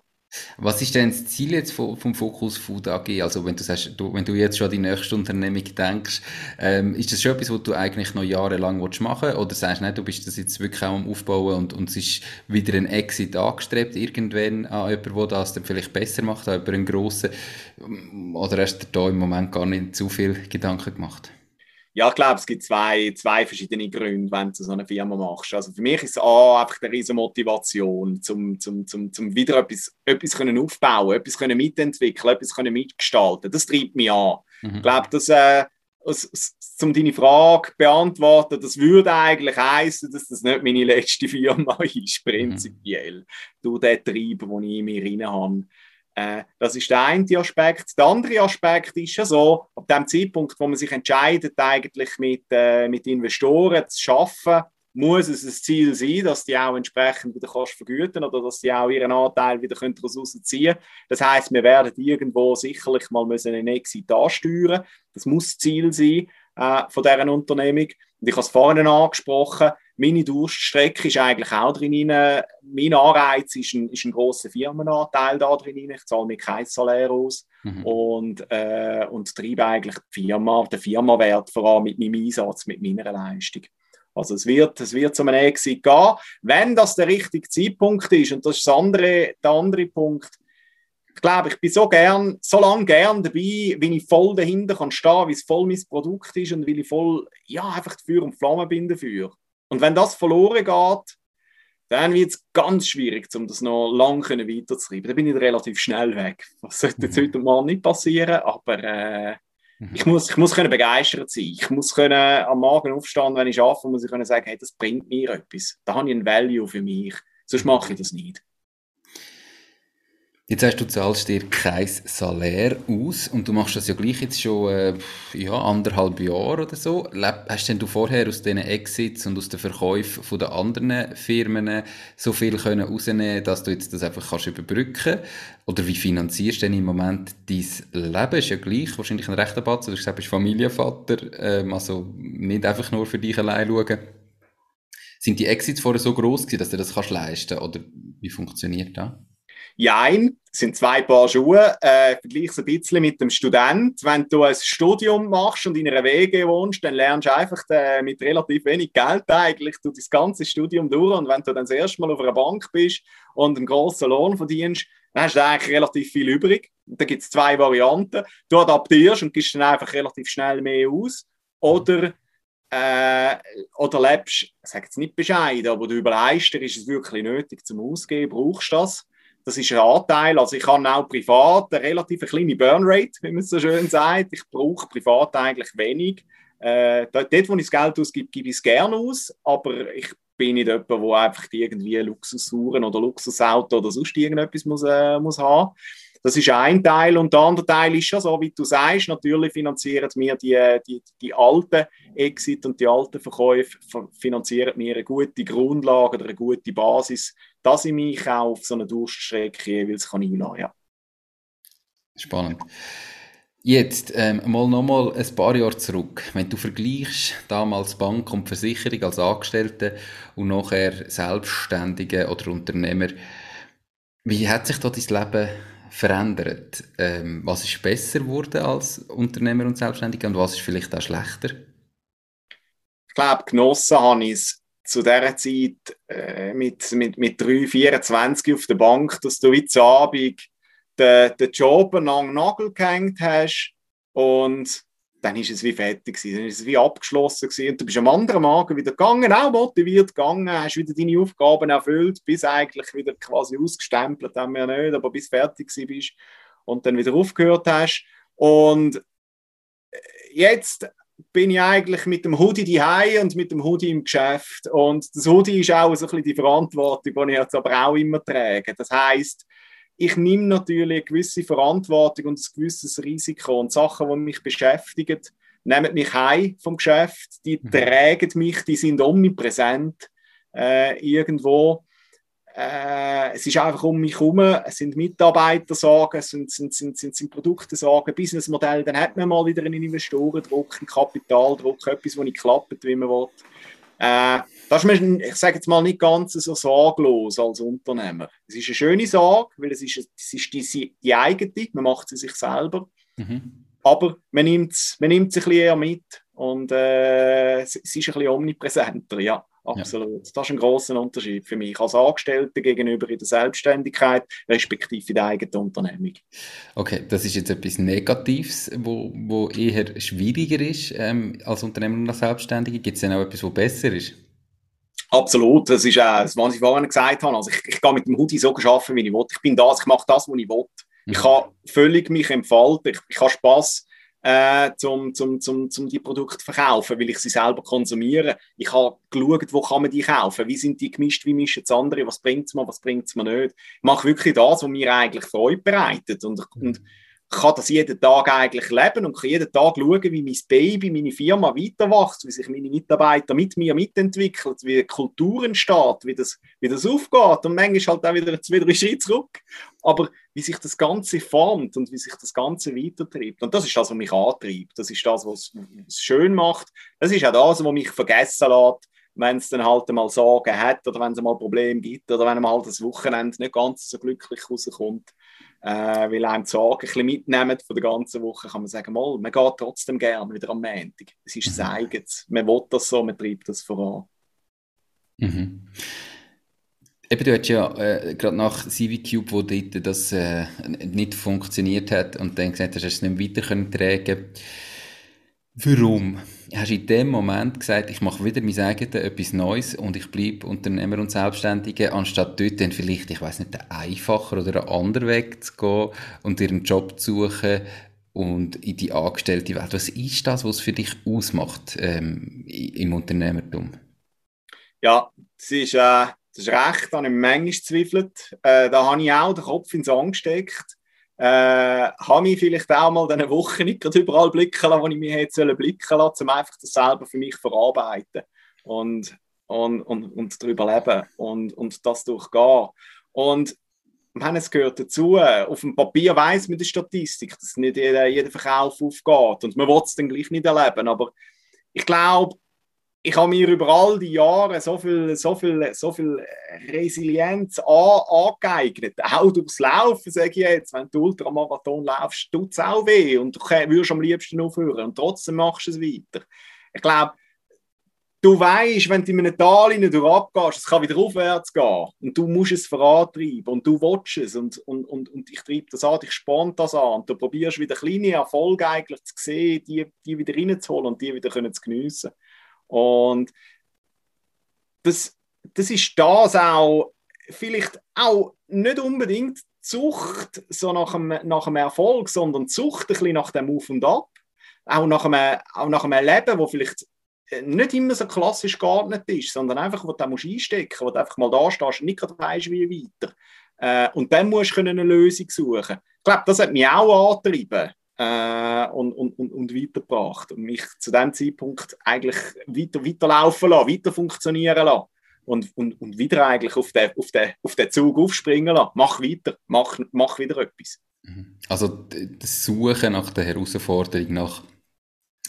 Was ist denn das Ziel jetzt vom, Focus Food AG? Also wenn du sagst, du, wenn du jetzt schon an die nächste Unternehmung denkst, ähm, ist das schon etwas, was du eigentlich noch jahrelang machen willst? Oder sagst du, nein, du bist das jetzt wirklich auch am Aufbauen und, und es ist wieder ein Exit angestrebt irgendwann an jemanden, der das dann vielleicht besser macht, an jemanden grossen? Oder hast du da im Moment gar nicht zu viel Gedanken gemacht? Ja, ich glaube, es gibt zwei, zwei verschiedene Gründe, wenn du so eine Firma machst. Also für mich ist es A, einfach eine riesige Motivation, zum, zum, zum, zum wieder etwas, etwas können aufbauen, etwas können mitentwickeln, etwas können mitgestalten. Das treibt mich an. Mhm. Ich glaube, dass, äh, um deine Frage zu beantworten, das würde eigentlich heißen, dass das nicht meine letzte Firma ist, prinzipiell. Mhm. Durch den Trieb, den ich in mir rein habe. Äh, das ist der eine Aspekt. Der andere Aspekt ist ja so, ab dem Zeitpunkt, wo man sich entscheidet, eigentlich mit, äh, mit Investoren zu arbeiten, muss es ein Ziel sein, dass die auch entsprechend wieder kannst vergüten oder dass sie auch ihren Anteil wieder daraus ziehen können. Das heißt, wir werden irgendwo sicherlich mal müssen einen Exit ansteuern. Das muss Ziel sein äh, von deren Unternehmung. Und ich habe es vorhin angesprochen, meine Durststrecke ist eigentlich auch drin. Mein Anreiz ist ein, ist ein grosser Firmenanteil da drin. Ich zahle mir kein Salär aus mhm. und, äh, und treibe eigentlich die Firma, den Firmenwert vor allem mit meinem Einsatz, mit meiner Leistung. Also es wird, es wird zu einem Exit gehen, wenn das der richtige Zeitpunkt ist. Und das ist das andere, der andere Punkt. Ich glaube, ich bin so gern, so lange gern dabei, wenn ich voll dahinter kann stehen, wie es voll mein Produkt ist und weil ich voll, ja, einfach Feuer und Flamme bin dafür. Und wenn das verloren geht, dann wird es ganz schwierig, um das noch lange weiterzutreiben. Da bin ich relativ schnell weg. Das sollte jetzt mhm. heute mal nicht passieren, aber äh, mhm. ich muss, ich muss können begeistert sein. Ich muss können am Morgen aufstehen, wenn ich arbeite, muss ich können sagen, hey, das bringt mir etwas. Da habe ich ein Value für mich. Sonst mache ich das nicht. Jetzt hast du zahlst dir kein Salär aus und du machst das ja gleich jetzt schon äh, ja, anderthalb Jahre oder so. Hast denn du vorher aus diesen Exits und aus den Verkäufen der anderen Firmen so viel können rausnehmen dass du jetzt das einfach kannst überbrücken Oder wie finanzierst du denn im Moment dein Leben? Ist ja gleich wahrscheinlich ein rechter Batz. Du hast gesagt, bist Familienvater, ähm, also nicht einfach nur für dich allein schauen. Sind die Exits vorher so groß gewesen, dass du das kannst leisten Oder wie funktioniert das? Jein, sind zwei Paar Schuhe. Äh, vergleich es ein bisschen mit dem Student. Wenn du ein Studium machst und in einer WG wohnst, dann lernst du einfach äh, mit relativ wenig Geld eigentlich du das ganze Studium durch. Und wenn du dann das erste Mal auf einer Bank bist und einen grossen Lohn verdienst, dann hast du eigentlich relativ viel übrig. Da gibt es zwei Varianten. Du adaptierst und gibst dann einfach relativ schnell mehr aus. Oder äh, oder lebst, ich sage jetzt nicht bescheiden, aber du überlegst ist es wirklich nötig zum Ausgeben, brauchst du das? Das ist ein Anteil. Also ich habe auch privat eine relativ kleine Burnrate, wie man so schön sagt. Ich brauche privat eigentlich wenig. Äh, dort, wo ich das Geld ausgebe, gebe ich es gerne aus, aber ich bin nicht jemand, der einfach irgendwie Luxusuhren oder Luxusauto oder sonst irgendetwas muss, äh, muss haben. Das ist ein Teil. Und der andere Teil ist schon so, wie du sagst, natürlich finanzieren wir die, die, die alten Exit und die alten Verkäufe, finanzieren mir eine gute Grundlage oder eine gute Basis, dass ich mich auch auf so eine Durststrecke jeweils einladen kann. Ja. Spannend. Jetzt ähm, mal nochmal ein paar Jahre zurück. Wenn du vergleichst damals Bank und Versicherung als Angestellte und nachher Selbstständige oder Unternehmer, wie hat sich da dein Leben verändert? Ähm, was ist besser geworden als Unternehmer und Selbstständiger und was ist vielleicht auch schlechter? Ich glaube, genossen habe ich es zu dieser Zeit äh, mit, mit, mit 3, 24 auf der Bank, dass du jetzt Abend den, den Job an den Nagel gehängt hast und dann ist es wie fertig gewesen, dann ist es wie abgeschlossen gewesen. Und du bist am anderen Morgen wieder gegangen, auch motiviert gegangen, hast wieder deine Aufgaben erfüllt, bis eigentlich wieder quasi ausgestempelt, haben wir nicht, aber bis fertig gewesen bist und dann wieder aufgehört hast. Und jetzt bin ich eigentlich mit dem Hoodie die und mit dem Hoodie im Geschäft. Und das Hoodie ist auch so ein bisschen die Verantwortung, die ich jetzt aber auch immer trage. Das heißt, ich nehme natürlich eine gewisse Verantwortung und ein gewisses Risiko und Sachen, die mich beschäftigen, nehmen mich heim vom Geschäft, die mhm. tragen mich, die sind omnipräsent äh, irgendwo. Äh, es ist einfach um mich herum, es sind Mitarbeitersorgen, es sind, sind, sind, sind, sind Produktesorgen, Businessmodell, dann hat man mal wieder einen Investorendruck, einen Kapitaldruck, etwas, was nicht klappt, wie man will. Äh, das ist mir, ich sage jetzt mal, nicht ganz so sorglos als Unternehmer. Es ist eine schöne Sorge, weil es ist, es ist die, die eigene, man macht sie sich selber. Mhm. Aber man nimmt es man nimmt's ein bisschen eher mit und äh, es, es ist ein bisschen omnipräsenter, ja. Absolut. Ja. Das ist ein großer Unterschied für mich als Angestellter gegenüber in der Selbstständigkeit, respektive in der eigenen Unternehmung. Okay, das ist jetzt etwas Negatives, wo, wo eher schwieriger ist ähm, als Unternehmer und als Selbstständige. Gibt es denn auch etwas, wo besser ist? Absolut, das ist auch das, was ich vorhin gesagt habe. Also ich, ich gehe mit dem Hoodie so arbeiten, wie ich will. Ich bin das, ich mache das, was ich will. Ich mhm. kann völlig mich entfalten, ich, ich habe Spass äh, zum, zum, zum, zum die Produkte verkaufen, weil ich sie selber konsumiere. Ich habe geschaut, wo kann man die kaufen, wie sind die gemischt, wie mischen es andere, was bringt es mir, was bringt es mir nicht. Ich mache wirklich das, was mir eigentlich Freude bereitet und, und, kann das jeden Tag eigentlich leben und kann jeden Tag schauen, wie mein Baby, meine Firma weiterwächst, wie sich meine Mitarbeiter mit mir mitentwickeln, wie die Kultur wie das, wie das aufgeht und manchmal halt auch wieder zwei, drei Schritte zurück. Aber wie sich das Ganze formt und wie sich das Ganze weitertreibt. Und das ist das, was mich antreibt. Das ist das, was es schön macht. Das ist auch das, was mich vergessen lässt, wenn es dann halt mal Sorgen hat oder wenn es mal Probleme gibt oder wenn man halt das Wochenende nicht ganz so glücklich rauskommt äh, weil einem die Sorgen ein bisschen mitnehmen von der ganzen Woche, kann man sagen, mal, man geht trotzdem gerne wieder am Montag. Es ist mhm. das Eigenes. Man will das so, man treibt das voran. Mhm. Eben, du hast ja äh, gerade nach CiviCube, wo dort das äh, nicht funktioniert hat und dann gesagt hast, hast du es nicht weiter können tragen Warum? Hast du in dem Moment gesagt, ich mache wieder mein eigenes, etwas Neues und ich bleibe Unternehmer und Selbstständige, anstatt dort dann vielleicht, ich weiß nicht, einen einfacher oder einen anderen Weg zu gehen und dir einen Job zu suchen und in die angestellte Welt. Was ist das, was für dich ausmacht ähm, im Unternehmertum? Ja, das ist, äh, das ist recht, da habe ich manchmal gezweifelt. Äh, da habe ich auch den Kopf ins Sand gesteckt äh, habe ich vielleicht auch mal diese Woche nicht überall blicken lassen, wo ich mich hätte blicken lassen, um einfach das selber für mich verarbeiten und, und, und, und darüber leben und, und das durchgehen. Und meine, es gehört dazu. Auf dem Papier weiß man die Statistik, dass nicht jeder, jeder Verkauf aufgeht und man will es dann gleich nicht erleben. Aber ich glaube, ich habe mir über all die Jahre so viel, so viel, so viel Resilienz an, angeeignet. Auch durchs Laufen, sage ich jetzt. Wenn du Ultramarathon laufst, tut es auch weh und du würdest am liebsten aufhören und trotzdem machst du es weiter. Ich glaube, du weißt, wenn du in einem Tal durchabgehst, es kann wieder aufwärts gehen und du musst es vorantreiben und du willst es und, und, und, und ich treibe das an, ich sporn das an und du probierst wieder kleine Erfolge eigentlich zu sehen, die, die wieder reinzuholen und die wieder können zu geniessen. Und das, das ist das auch, vielleicht auch nicht unbedingt Zucht so nach einem, nach einem Erfolg, sondern Zucht ein bisschen nach dem Auf und Ab. Auch nach einem, auch nach einem Leben, wo vielleicht nicht immer so klassisch geordnet ist, sondern einfach, wo du musst einstecken wo du einfach mal da stehst und nicht weißt, wie weiter. Äh, und dann musst du eine Lösung suchen. Ich glaube, das hat mich auch angetrieben äh, und, und, und, und weitergebracht und mich zu dem Zeitpunkt eigentlich weiter, weiterlaufen lassen, weiter funktionieren lassen und, und, und wieder eigentlich auf den, auf, den, auf den Zug aufspringen lassen. Mach weiter, mach, mach wieder etwas. Mhm. Also das Suchen nach der Herausforderung, nach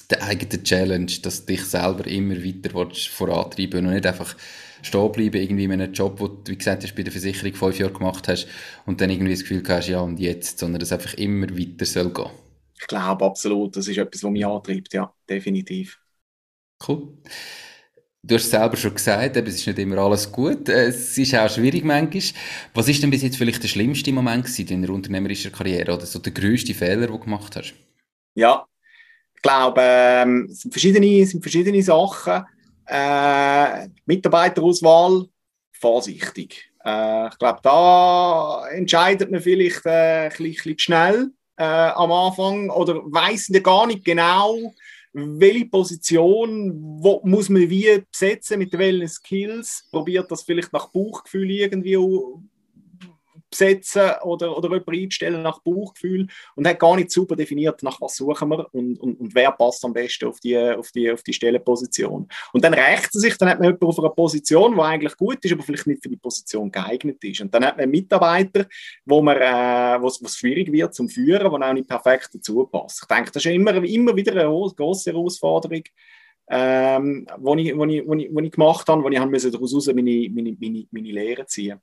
der eigenen Challenge, dass dich selber immer weiter vorantreiben und nicht einfach stehen bleiben irgendwie in einem Job, wo du, wie gesagt hast, bei der Versicherung fünf Jahre gemacht hast und dann irgendwie das Gefühl hast, ja und jetzt, sondern dass einfach immer weiter soll gehen. Ich glaube absolut, das ist etwas, was mich antreibt, ja, definitiv. Cool. Du hast es selber schon gesagt, es ist nicht immer alles gut. Es ist auch schwierig manchmal. Was ist denn bis jetzt vielleicht der schlimmste Moment in deiner unternehmerischen Karriere oder so der größte Fehler, den du gemacht hast? Ja, ich glaube, ähm, es sind verschiedene, sind verschiedene Sachen. Äh, Mitarbeiterauswahl, vorsichtig. Äh, ich glaube, da entscheidet man vielleicht äh, ein bisschen schnell äh, am Anfang oder weiß gar nicht genau, welche Position wo, muss man wie besetzen, mit welchen Skills, probiert das vielleicht nach Bauchgefühl irgendwie besetzen oder, oder jemanden einstellen nach Bauchgefühl und hat gar nicht super definiert, nach was suchen wir und, und, und wer passt am besten auf die, auf die, auf die Stellenposition. Und dann rächt es sich, dann hat man jemanden auf einer Position, die eigentlich gut ist, aber vielleicht nicht für die Position geeignet ist. Und dann hat man einen Mitarbeiter, wo man, äh, was schwierig wird zum Führen, der auch nicht perfekt dazu passt. Ich denke, das ist immer, immer wieder eine große Herausforderung, ähm, wo, ich, wo, ich, wo, ich, wo ich gemacht habe, wo ich daraus meine, meine, meine, meine Lehre ziehen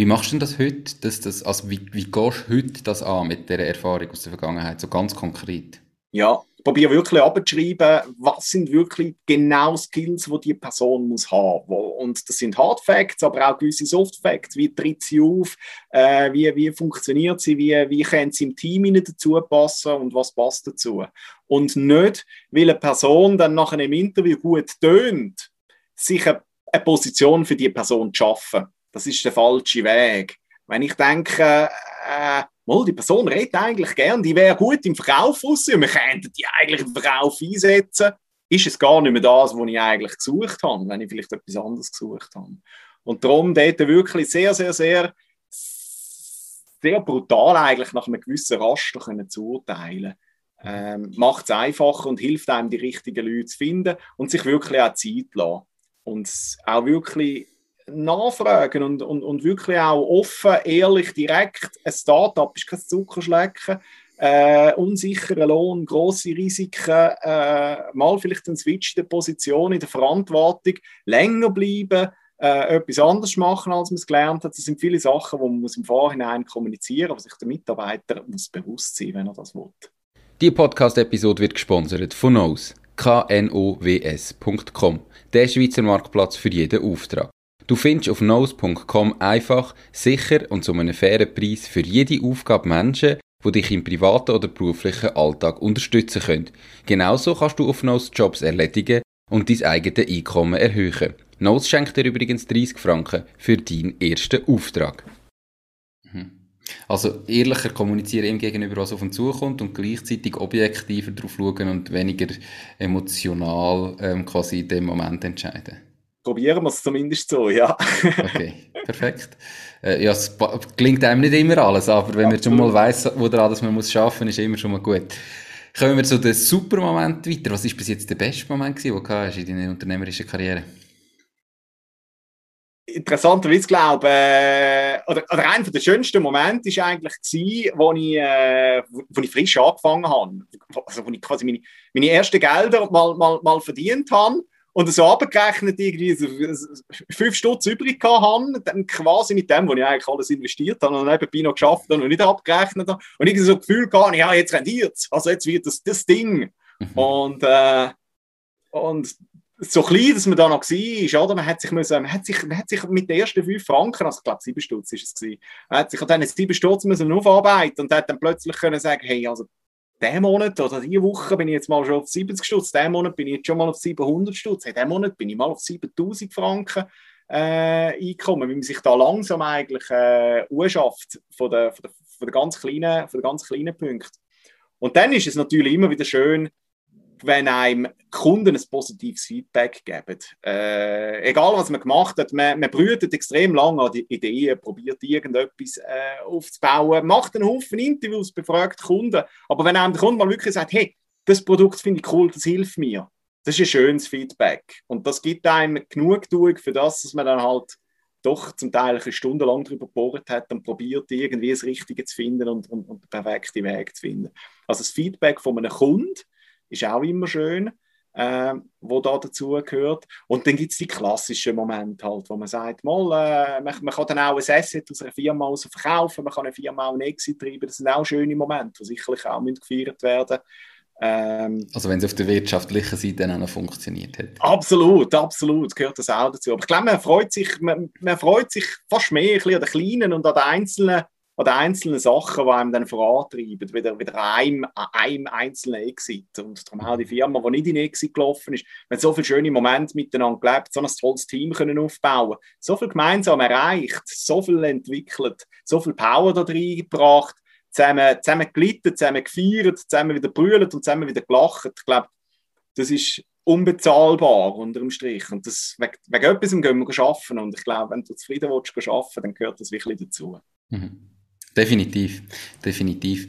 wie machst du denn das heute? Dass das, also wie, wie gehst du heute das an mit der Erfahrung aus der Vergangenheit, so ganz konkret? Ja, ich probiere wirklich abzuschreiben, was sind wirklich genau Skills, die die Person muss haben. Und das sind Hard Facts, aber auch gewisse Soft Facts. Wie tritt sie auf? Äh, wie, wie funktioniert sie? Wie, wie kann sie im Team dazu passen? Und was passt dazu? Und nicht, weil eine Person dann nach einem Interview gut tönt, sich eine, eine Position für die Person zu schaffen das ist der falsche Weg. Wenn ich denke, äh, mal, die Person redet eigentlich gern, die wäre gut im Verkauf raus und wir könnten die eigentlich im Verkauf einsetzen, ist es gar nicht mehr das, was ich eigentlich gesucht habe, wenn ich vielleicht etwas anderes gesucht habe. Und darum dort wirklich sehr, sehr, sehr sehr brutal eigentlich nach einem gewissen Raster können zu urteilen. Ähm, macht es einfacher und hilft einem, die richtigen Leute zu finden und sich wirklich auch Zeit zu lassen. Und auch wirklich nachfragen und, und, und wirklich auch offen, ehrlich, direkt. Ein Startup ist kein Zuckerschlecken. Äh, unsicherer Lohn, große Risiken, äh, mal vielleicht ein Switch der Position in der Verantwortung, länger bleiben, äh, etwas anderes machen, als man es gelernt hat. Das sind viele Sachen, die man muss im Vorhinein kommunizieren muss, sich der Mitarbeiter muss bewusst sein, wenn er das will. Die Podcast-Episode wird gesponsert von Knows, knows.com, der Schweizer Marktplatz für jeden Auftrag. Du findest auf knows.com einfach, sicher und zu einem fairen Preis für jede Aufgabe Menschen, die dich im privaten oder beruflichen Alltag unterstützen können. Genauso kannst du auf Knows Jobs erledigen und dein eigenes Einkommen erhöhen. Knows schenkt dir übrigens 30 Franken für deinen ersten Auftrag. Mhm. Also ehrlicher kommunizieren ihm gegenüber, was auf ihn zukommt und gleichzeitig objektiver darauf schauen und weniger emotional ähm, quasi in dem Moment entscheiden. Probieren wir es zumindest so, ja. okay, perfekt. Äh, ja, es klingt einem nicht immer alles, aber wenn man schon mal weiss, wo daran man muss schaffen, ist immer schon mal gut. Kommen wir zu den Supermomenten weiter. Was ist bis jetzt der beste Moment, den du hast in deiner unternehmerischen Karriere? interessanterweise glaube äh, oder, oder einer der schönsten Momente war eigentlich gewesen, wo ich, äh, wo ich frisch angefangen habe. Also wo ich quasi meine, meine ersten Gelder mal, mal, mal verdient habe und so abgerechnet irgendwie fünf Stutz übrig hatte, dann quasi mit dem, wo ich eigentlich alles investiert habe und nebenbei noch geschafft habe und nicht abgerechnet habe und irgendwie so ein Gefühl gehabt, ja, jetzt rendiert es, also jetzt wird das, das Ding. Mhm. Und, äh, und so klein, dass man da noch war, oder? Man hat sich, müssen, man hat sich, man hat sich mit den ersten fünf Franken, also ich glaube sieben Stutz ist es gewesen, man hat sich an diesen sieben Stutz müssen aufarbeiten und hat dann plötzlich können sagen, hey, also diesen Monat oder diese Woche bin ich jetzt mal schon auf 70 Stutz, diesen Monat bin ich jetzt schon mal auf 700 Stutz, hey, diesen Monat bin ich mal auf 7000 Franken äh, eingekommen, wie man sich da langsam eigentlich äh, schafft von den, von, der, von, der ganz von der ganz kleinen Punkten. Und dann ist es natürlich immer wieder schön, wenn einem Kunden ein positives Feedback geben. Äh, egal, was man gemacht hat, man, man brütet extrem lange an die Ideen, probiert irgendetwas äh, aufzubauen, macht einen Haufen Interviews, befragt Kunden. Aber wenn einem der Kunde mal wirklich sagt, hey, das Produkt finde ich cool, das hilft mir, das ist ein schönes Feedback. Und das gibt einem Genugtuung für das, dass man dann halt doch zum Teil eine Stunde lang darüber gebohrt hat und probiert, irgendwie das Richtige zu finden und, und, und den perfekten Weg zu finden. Also das Feedback von einem Kunden ist auch immer schön, äh, wo da dazu gehört. Und dann gibt es die klassischen Momente halt, wo man sagt, mal, äh, man, man, kann dann auch ein Asset aus einer Firma aus verkaufen, man kann eine Firma auch einen Exit treiben, das sind auch schöne Momente, die sicherlich auch gefeiert werden ähm, also wenn es auf der wirtschaftlichen Seite dann auch noch funktioniert hat. Absolut, absolut, gehört das auch dazu. Aber ich glaube, man freut sich, man, man freut sich fast mehr ein bisschen an den kleinen und an den einzelnen an den einzelnen Sachen, die einem dann vorantreiben, wieder, wieder einem, einem einzelnen Exit. Und darum auch die Firma, die nicht in Exit gelaufen ist, haben so viele schöne Momente miteinander gelebt, so ein tolles Team können aufbauen so viel gemeinsam erreicht, so viel entwickelt, so viel Power da reingebracht, zusammen, zusammen gelitten, zusammen gefeiert, zusammen wieder brüllt und zusammen wieder gelacht. Ich glaube, das ist unbezahlbar unter dem Strich. Und das, wegen, wegen etwas gehen wir arbeiten. Und ich glaube, wenn du zufrieden willst, arbeiten, dann gehört das wirklich dazu. Mhm. Definitiv, definitiv.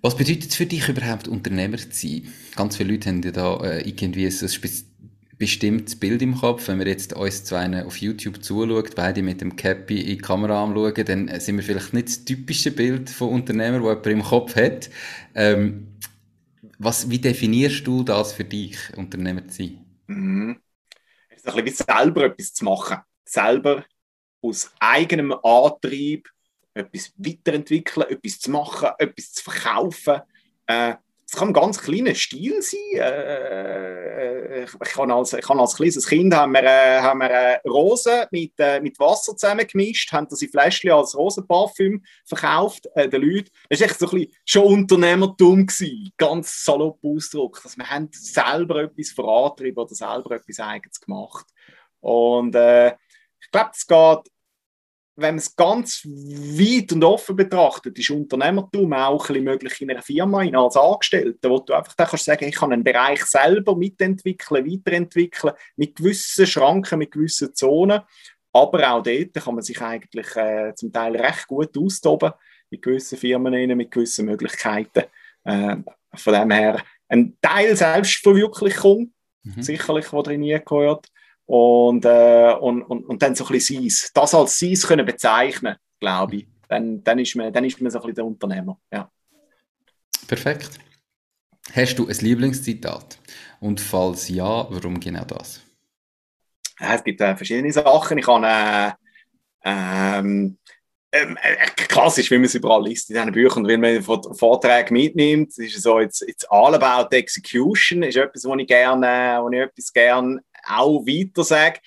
Was bedeutet es für dich überhaupt, Unternehmer zu sein? Ganz viele Leute haben ja da äh, irgendwie ein bestimmtes Bild im Kopf. Wenn wir jetzt uns zwei auf YouTube zuschauen, beide mit dem Cappy in die Kamera anschauen, dann sind wir vielleicht nicht das typische Bild von Unternehmer, das jemand im Kopf hat. Ähm, was, wie definierst du das für dich, Unternehmer zu sein? Mhm. Es ist ein bisschen wie selber etwas zu machen. Selber aus eigenem Antrieb etwas weiterentwickeln, etwas zu machen, etwas zu verkaufen. Äh, es kann ein ganz kleiner Stil sein. Äh, ich, kann als, ich kann als kleines Kind haben wir, äh, haben wir äh, Rosen mit, äh, mit Wasser zusammengemischt, haben das in Fläschchen als Rosenparfüm verkauft äh, den Leuten. Das war echt so ein bisschen schon Unternehmertum gewesen, ganz salopp Ausdruck, dass wir haben selber etwas vorantrieben oder selber etwas Eigenes gemacht. Und äh, ich glaube, es geht wenn man es ganz weit und offen betrachtet, ist Unternehmertum auch ein möglich in einer Firma, als Angestellter, wo du einfach dann kannst sagen, ich kann einen Bereich selber mitentwickeln, weiterentwickeln, mit gewissen Schranken, mit gewissen Zonen. Aber auch dort kann man sich eigentlich äh, zum Teil recht gut austoben, mit gewissen Firmen, mit gewissen Möglichkeiten. Äh, von dem her ein Teil Selbstverwirklichung, mhm. sicherlich, was drin gehört. Und, äh, und, und, und dann so ein bisschen Seis. Das als Seis können bezeichnen, glaube ich. Dann, dann, ist man, dann ist man so ein bisschen der Unternehmer. Ja. Perfekt. Hast du ein Lieblingszitat? Und falls ja, warum genau das? Ja, es gibt äh, verschiedene Sachen. Ich habe äh, ähm, ähm, äh, klassisch, wie man es überall liest in diesen Büchern, wenn man Vorträge mitnimmt, ist so, jetzt, jetzt all about execution, ist etwas, was ich gerne, wo ich etwas gerne auch weiter sage.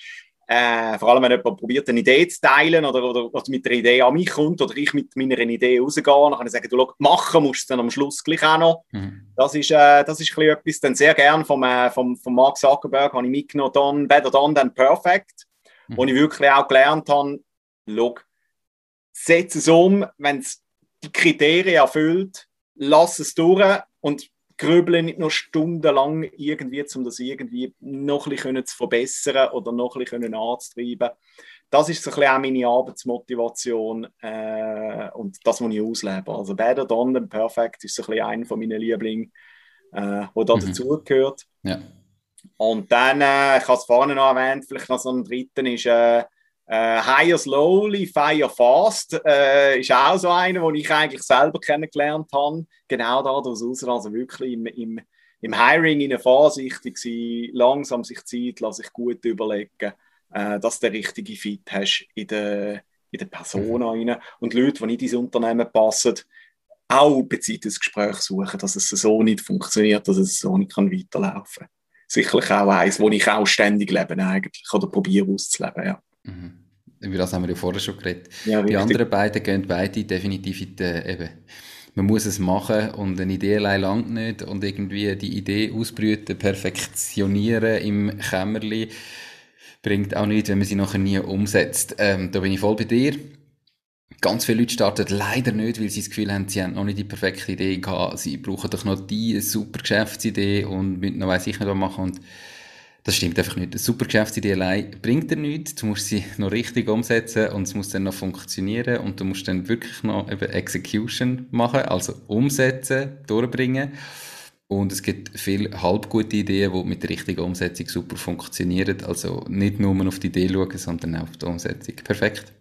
Äh, vor allem, wenn jemand probiert, eine Idee zu teilen oder, oder, oder, mit einer Idee an mich kommt oder ich mit meiner Idee rausgehe, dann kann ich sagen, du, schau, machen musst du dann am Schluss gleich auch noch. Mhm. Das ist, äh, das ist etwas, dann sehr gern vom, äh, vom, vom Mark Zuckerberg habe ich mitgenommen, done, better done than perfect, mhm. wo ich wirklich auch gelernt habe, schau, setze es um, wenn es die Kriterien erfüllt, lass es durch und grübeln nicht noch stundenlang irgendwie, um das irgendwie noch ein bisschen zu verbessern oder noch ein bisschen anzutreiben. Das ist so ein bisschen auch meine Arbeitsmotivation äh, und das, was ich auslebe. Also Better Done than Perfect ist so ein bisschen einer von meinen Lieblingen, äh, wo da mhm. dazugehört. Ja. Und dann, äh, ich habe es vorhin noch erwähnt, vielleicht noch so ein dritten ist äh, äh, Hire Slowly, Fire Fast äh, ist auch so einer, den ich eigentlich selber kennengelernt habe. Genau daraus raus, also wirklich im, im, im Hiring in vorsichtig sein, langsam sich Zeit lassen, sich gut überlegen, äh, dass du den richtigen Fit hast in der, in der Persona mhm. Und Leute, die nicht ins Unternehmen passen, auch bezieht das Gespräch suchen, dass es so nicht funktioniert, dass es so nicht kann weiterlaufen kann. Sicherlich auch eins, wo ich auch ständig lebe eigentlich oder probiere auszuleben, ja. Mhm. Über das haben wir ja vorher schon geredet. Ja, die anderen beiden gehen beide definitiv in die, eben, man muss es machen und eine Idee allein langt nicht und irgendwie die Idee ausbrüten, perfektionieren im Kämmerli bringt auch nichts, wenn man sie nachher nie umsetzt. Ähm, da bin ich voll bei dir. Ganz viele Leute starten leider nicht, weil sie das Gefühl haben, sie haben noch nicht die perfekte Idee gehabt. Sie brauchen doch noch die super Geschäftsidee und müssen noch weiss ich nicht was machen. Und das stimmt einfach nicht. Eine super Geschäftsidee allein bringt dir nichts. Du musst sie noch richtig umsetzen und es muss dann noch funktionieren und du musst dann wirklich noch eben Execution machen, also umsetzen, durchbringen. Und es gibt viele halbgute Ideen, die mit der richtigen Umsetzung super funktionieren. Also nicht nur auf die Idee schauen, sondern auch auf die Umsetzung. Perfekt.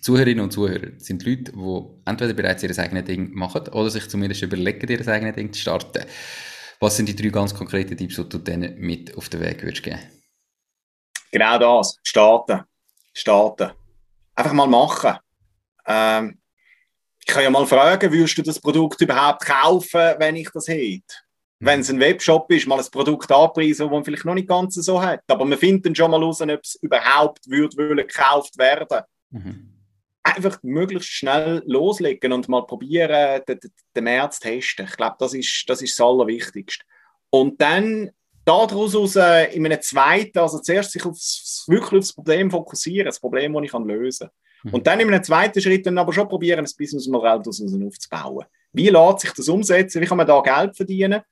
Zuhörerinnen und Zuhörer sind Leute, die entweder bereits ihr eigenes Ding machen oder sich zumindest überlegen, ihr eigenes Ding zu starten. Was sind die drei ganz konkreten Tipps, die du denen mit auf den Weg würdest geben? Genau das. Starten. Starten. Einfach mal machen. Ähm, ich kann ja mal fragen, würdest du das Produkt überhaupt kaufen, wenn ich das hätte? Mhm. Wenn es ein Webshop ist, mal ein Produkt anpreisen, das man vielleicht noch nicht ganz so hat. Aber man findet dann schon mal raus, ob es überhaupt würde gekauft werden. Mhm einfach möglichst schnell loslegen und mal probieren, den, den März zu testen. Ich glaube, das ist, das ist das Allerwichtigste. Und dann daraus aus, äh, in einem zweiten, also zuerst sich aufs, wirklich auf das Problem fokussieren, das Problem, das ich kann lösen kann. Mhm. Und dann in einem zweiten Schritt dann aber schon probieren, ein Businessmodell daraus aufzubauen. Wie lässt sich das umsetzen? Wie kann man da Geld verdienen?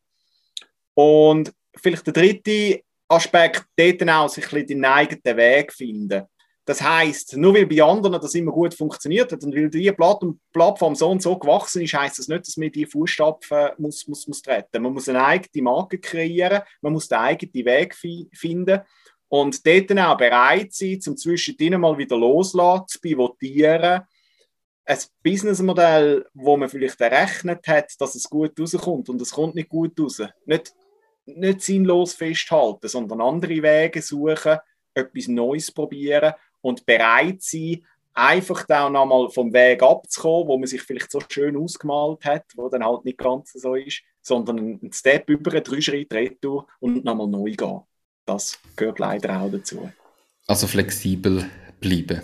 Und vielleicht der dritte Aspekt, dort dann auch sich ein bisschen den eigenen Weg finden. Das heißt, nur weil bei anderen das immer gut funktioniert hat und weil die Plattform so und so gewachsen ist, heißt das nicht, dass man die Fußstapfen muss, muss, muss treten. Man muss eine eigene Marke kreieren, man muss den eigenen Weg finden und dort dann auch bereit sein, zum zwischendrin mal wieder loslassen, zu pivotieren. Ein Businessmodell, wo man vielleicht errechnet hat, dass es gut rauskommt und es kommt nicht gut raus. Nicht, nicht sinnlos festhalten, sondern andere Wege suchen, etwas Neues probieren und bereit sein, einfach da nochmal vom Weg abzukommen, wo man sich vielleicht so schön ausgemalt hat, wo dann halt nicht ganz so ist, sondern einen Step über, drei Schritte retour und nochmal neu gehen. Das gehört leider auch dazu. Also flexibel bleiben.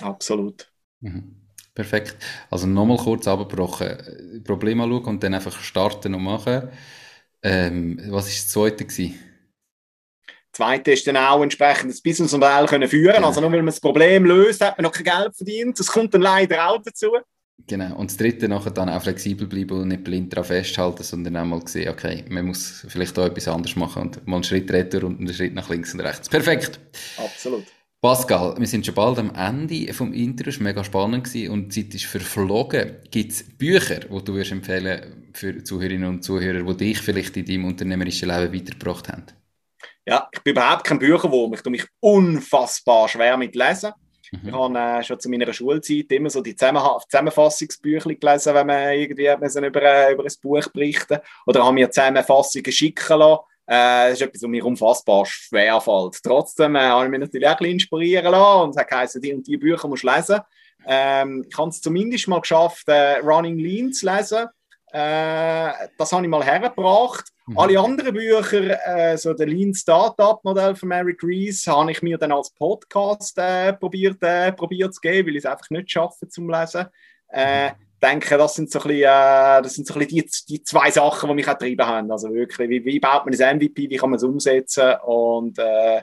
Absolut. Mhm. Perfekt. Also nochmal kurz abgebrochen. Problem anschauen und dann einfach starten und machen. Ähm, was war das zweite? Gewesen? Zweite ist dann auch entsprechend das Businessmodell können führen. Genau. Also nur weil man das Problem löst, hat man noch kein Geld verdient. Das kommt dann leider auch dazu. Genau. Und das dritte nachher dann auch flexibel bleiben und nicht blind daran festhalten, sondern auch mal sehen, okay, man muss vielleicht auch etwas anderes machen und mal einen Schritt retour und einen Schritt nach links und rechts. Perfekt. Absolut. Pascal, wir sind schon bald am Ende vom es war mega spannend gewesen und die Zeit ist verflogen. Gibt es Bücher, die du würdest empfehlen für Zuhörerinnen und Zuhörer, die dich vielleicht in deinem unternehmerischen Leben weitergebracht haben? Ja, ich bin überhaupt kein Bücherwurm. Ich tue mich unfassbar schwer mit Lesen. Mhm. Ich habe äh, schon zu meiner Schulzeit immer so die Zusammenfassungsbücher gelesen, wenn man irgendwie müssen über, äh, über ein Buch berichten Oder habe mir Zusammenfassungen schicken lassen. Äh, das ist etwas, was mir unfassbar schwer fällt. Trotzdem äh, habe ich mich natürlich auch ein bisschen inspirieren lassen und es hat geheißen, die und die Bücher musst du lesen. Ähm, ich habe es zumindest mal geschafft, äh, Running Lean zu lesen. Äh, das habe ich mal hergebracht. Mhm. Alle anderen Bücher, äh, so der Lean Startup Modell von Mary Reese, habe ich mir dann als Podcast äh, probiert, äh, probiert zu geben, weil ich es einfach nicht schaffe zum Lesen. Äh, denke, das sind so ein bisschen, äh, das sind so ein bisschen die, die zwei Sachen, die mich auch getrieben haben. Also wirklich, wie, wie baut man ein MVP, wie kann man es umsetzen und, äh,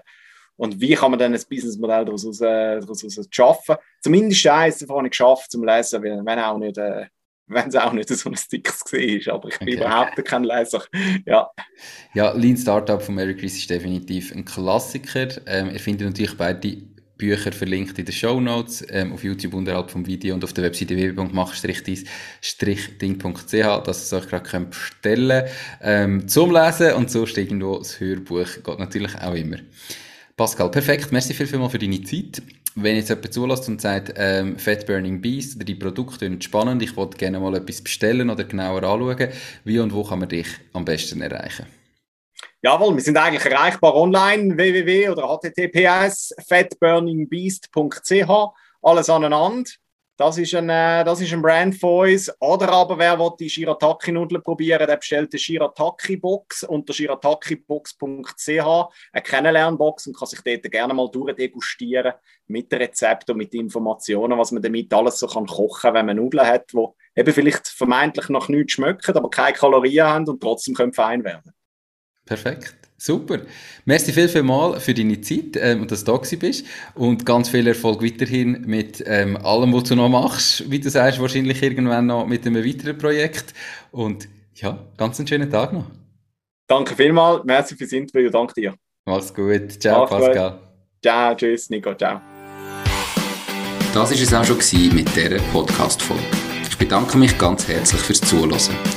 und wie kann man dann ein Businessmodell daraus, äh, daraus, daraus schaffen. Zumindest eins davon habe ich geschafft zum Lesen, wenn auch nicht äh, wenn es auch nicht so ein Sticks war. Aber ich bin okay. überhaupt kein Leser. Ja. ja, Lean Startup von Mary Chris ist definitiv ein Klassiker. Ähm, ihr findet natürlich beide Bücher verlinkt in den Show Notes, ähm, auf YouTube unterhalb vom Video und auf der Webseite www.mach-ding.ch, dass ihr es euch gerade bestellen könnt, ähm, zum Lesen und sonst irgendwo das Hörbuch geht natürlich auch immer. Pascal, perfekt. Merci viel, viel mal für deine Zeit wenn jetzt jemand zulässt und sagt, ähm, Fat Burning Beast oder die Produkte sind spannend, ich wollte gerne mal etwas bestellen oder genauer anschauen, wie und wo kann man dich am besten erreichen? Jawohl, wir sind eigentlich erreichbar online, www oder https fatburningbeast.ch, alles aneinander. Das ist ein, äh, das ist ein Brand von uns. Oder aber wer will die Shirataki-Nudeln probieren, der bestellt die Shirataki-Box unter shiratakibox.ch, eine Kennenlernbox und kann sich dort gerne mal durchdegustieren mit Rezepten und mit Informationen, was man damit alles so kann kochen kann, wenn man Nudeln hat, die eben vielleicht vermeintlich noch nichts schmecken, aber keine Kalorien haben und trotzdem können fein werden. Perfekt. Super. Merci viel, viel mal für deine Zeit ähm, und dass du da bist. Und ganz viel Erfolg weiterhin mit ähm, allem, was du noch machst. Wie du sagst, wahrscheinlich irgendwann noch mit einem weiteren Projekt. Und ja, ganz einen schönen Tag noch. Danke vielmals. Merci fürs Interview. Danke dir. Mach's gut. Ciao, Mach's Pascal. Gut. Ciao, tschüss, Nico. Ciao. Das war es auch schon mit dieser Podcast-Folge. Ich bedanke mich ganz herzlich fürs Zuhören.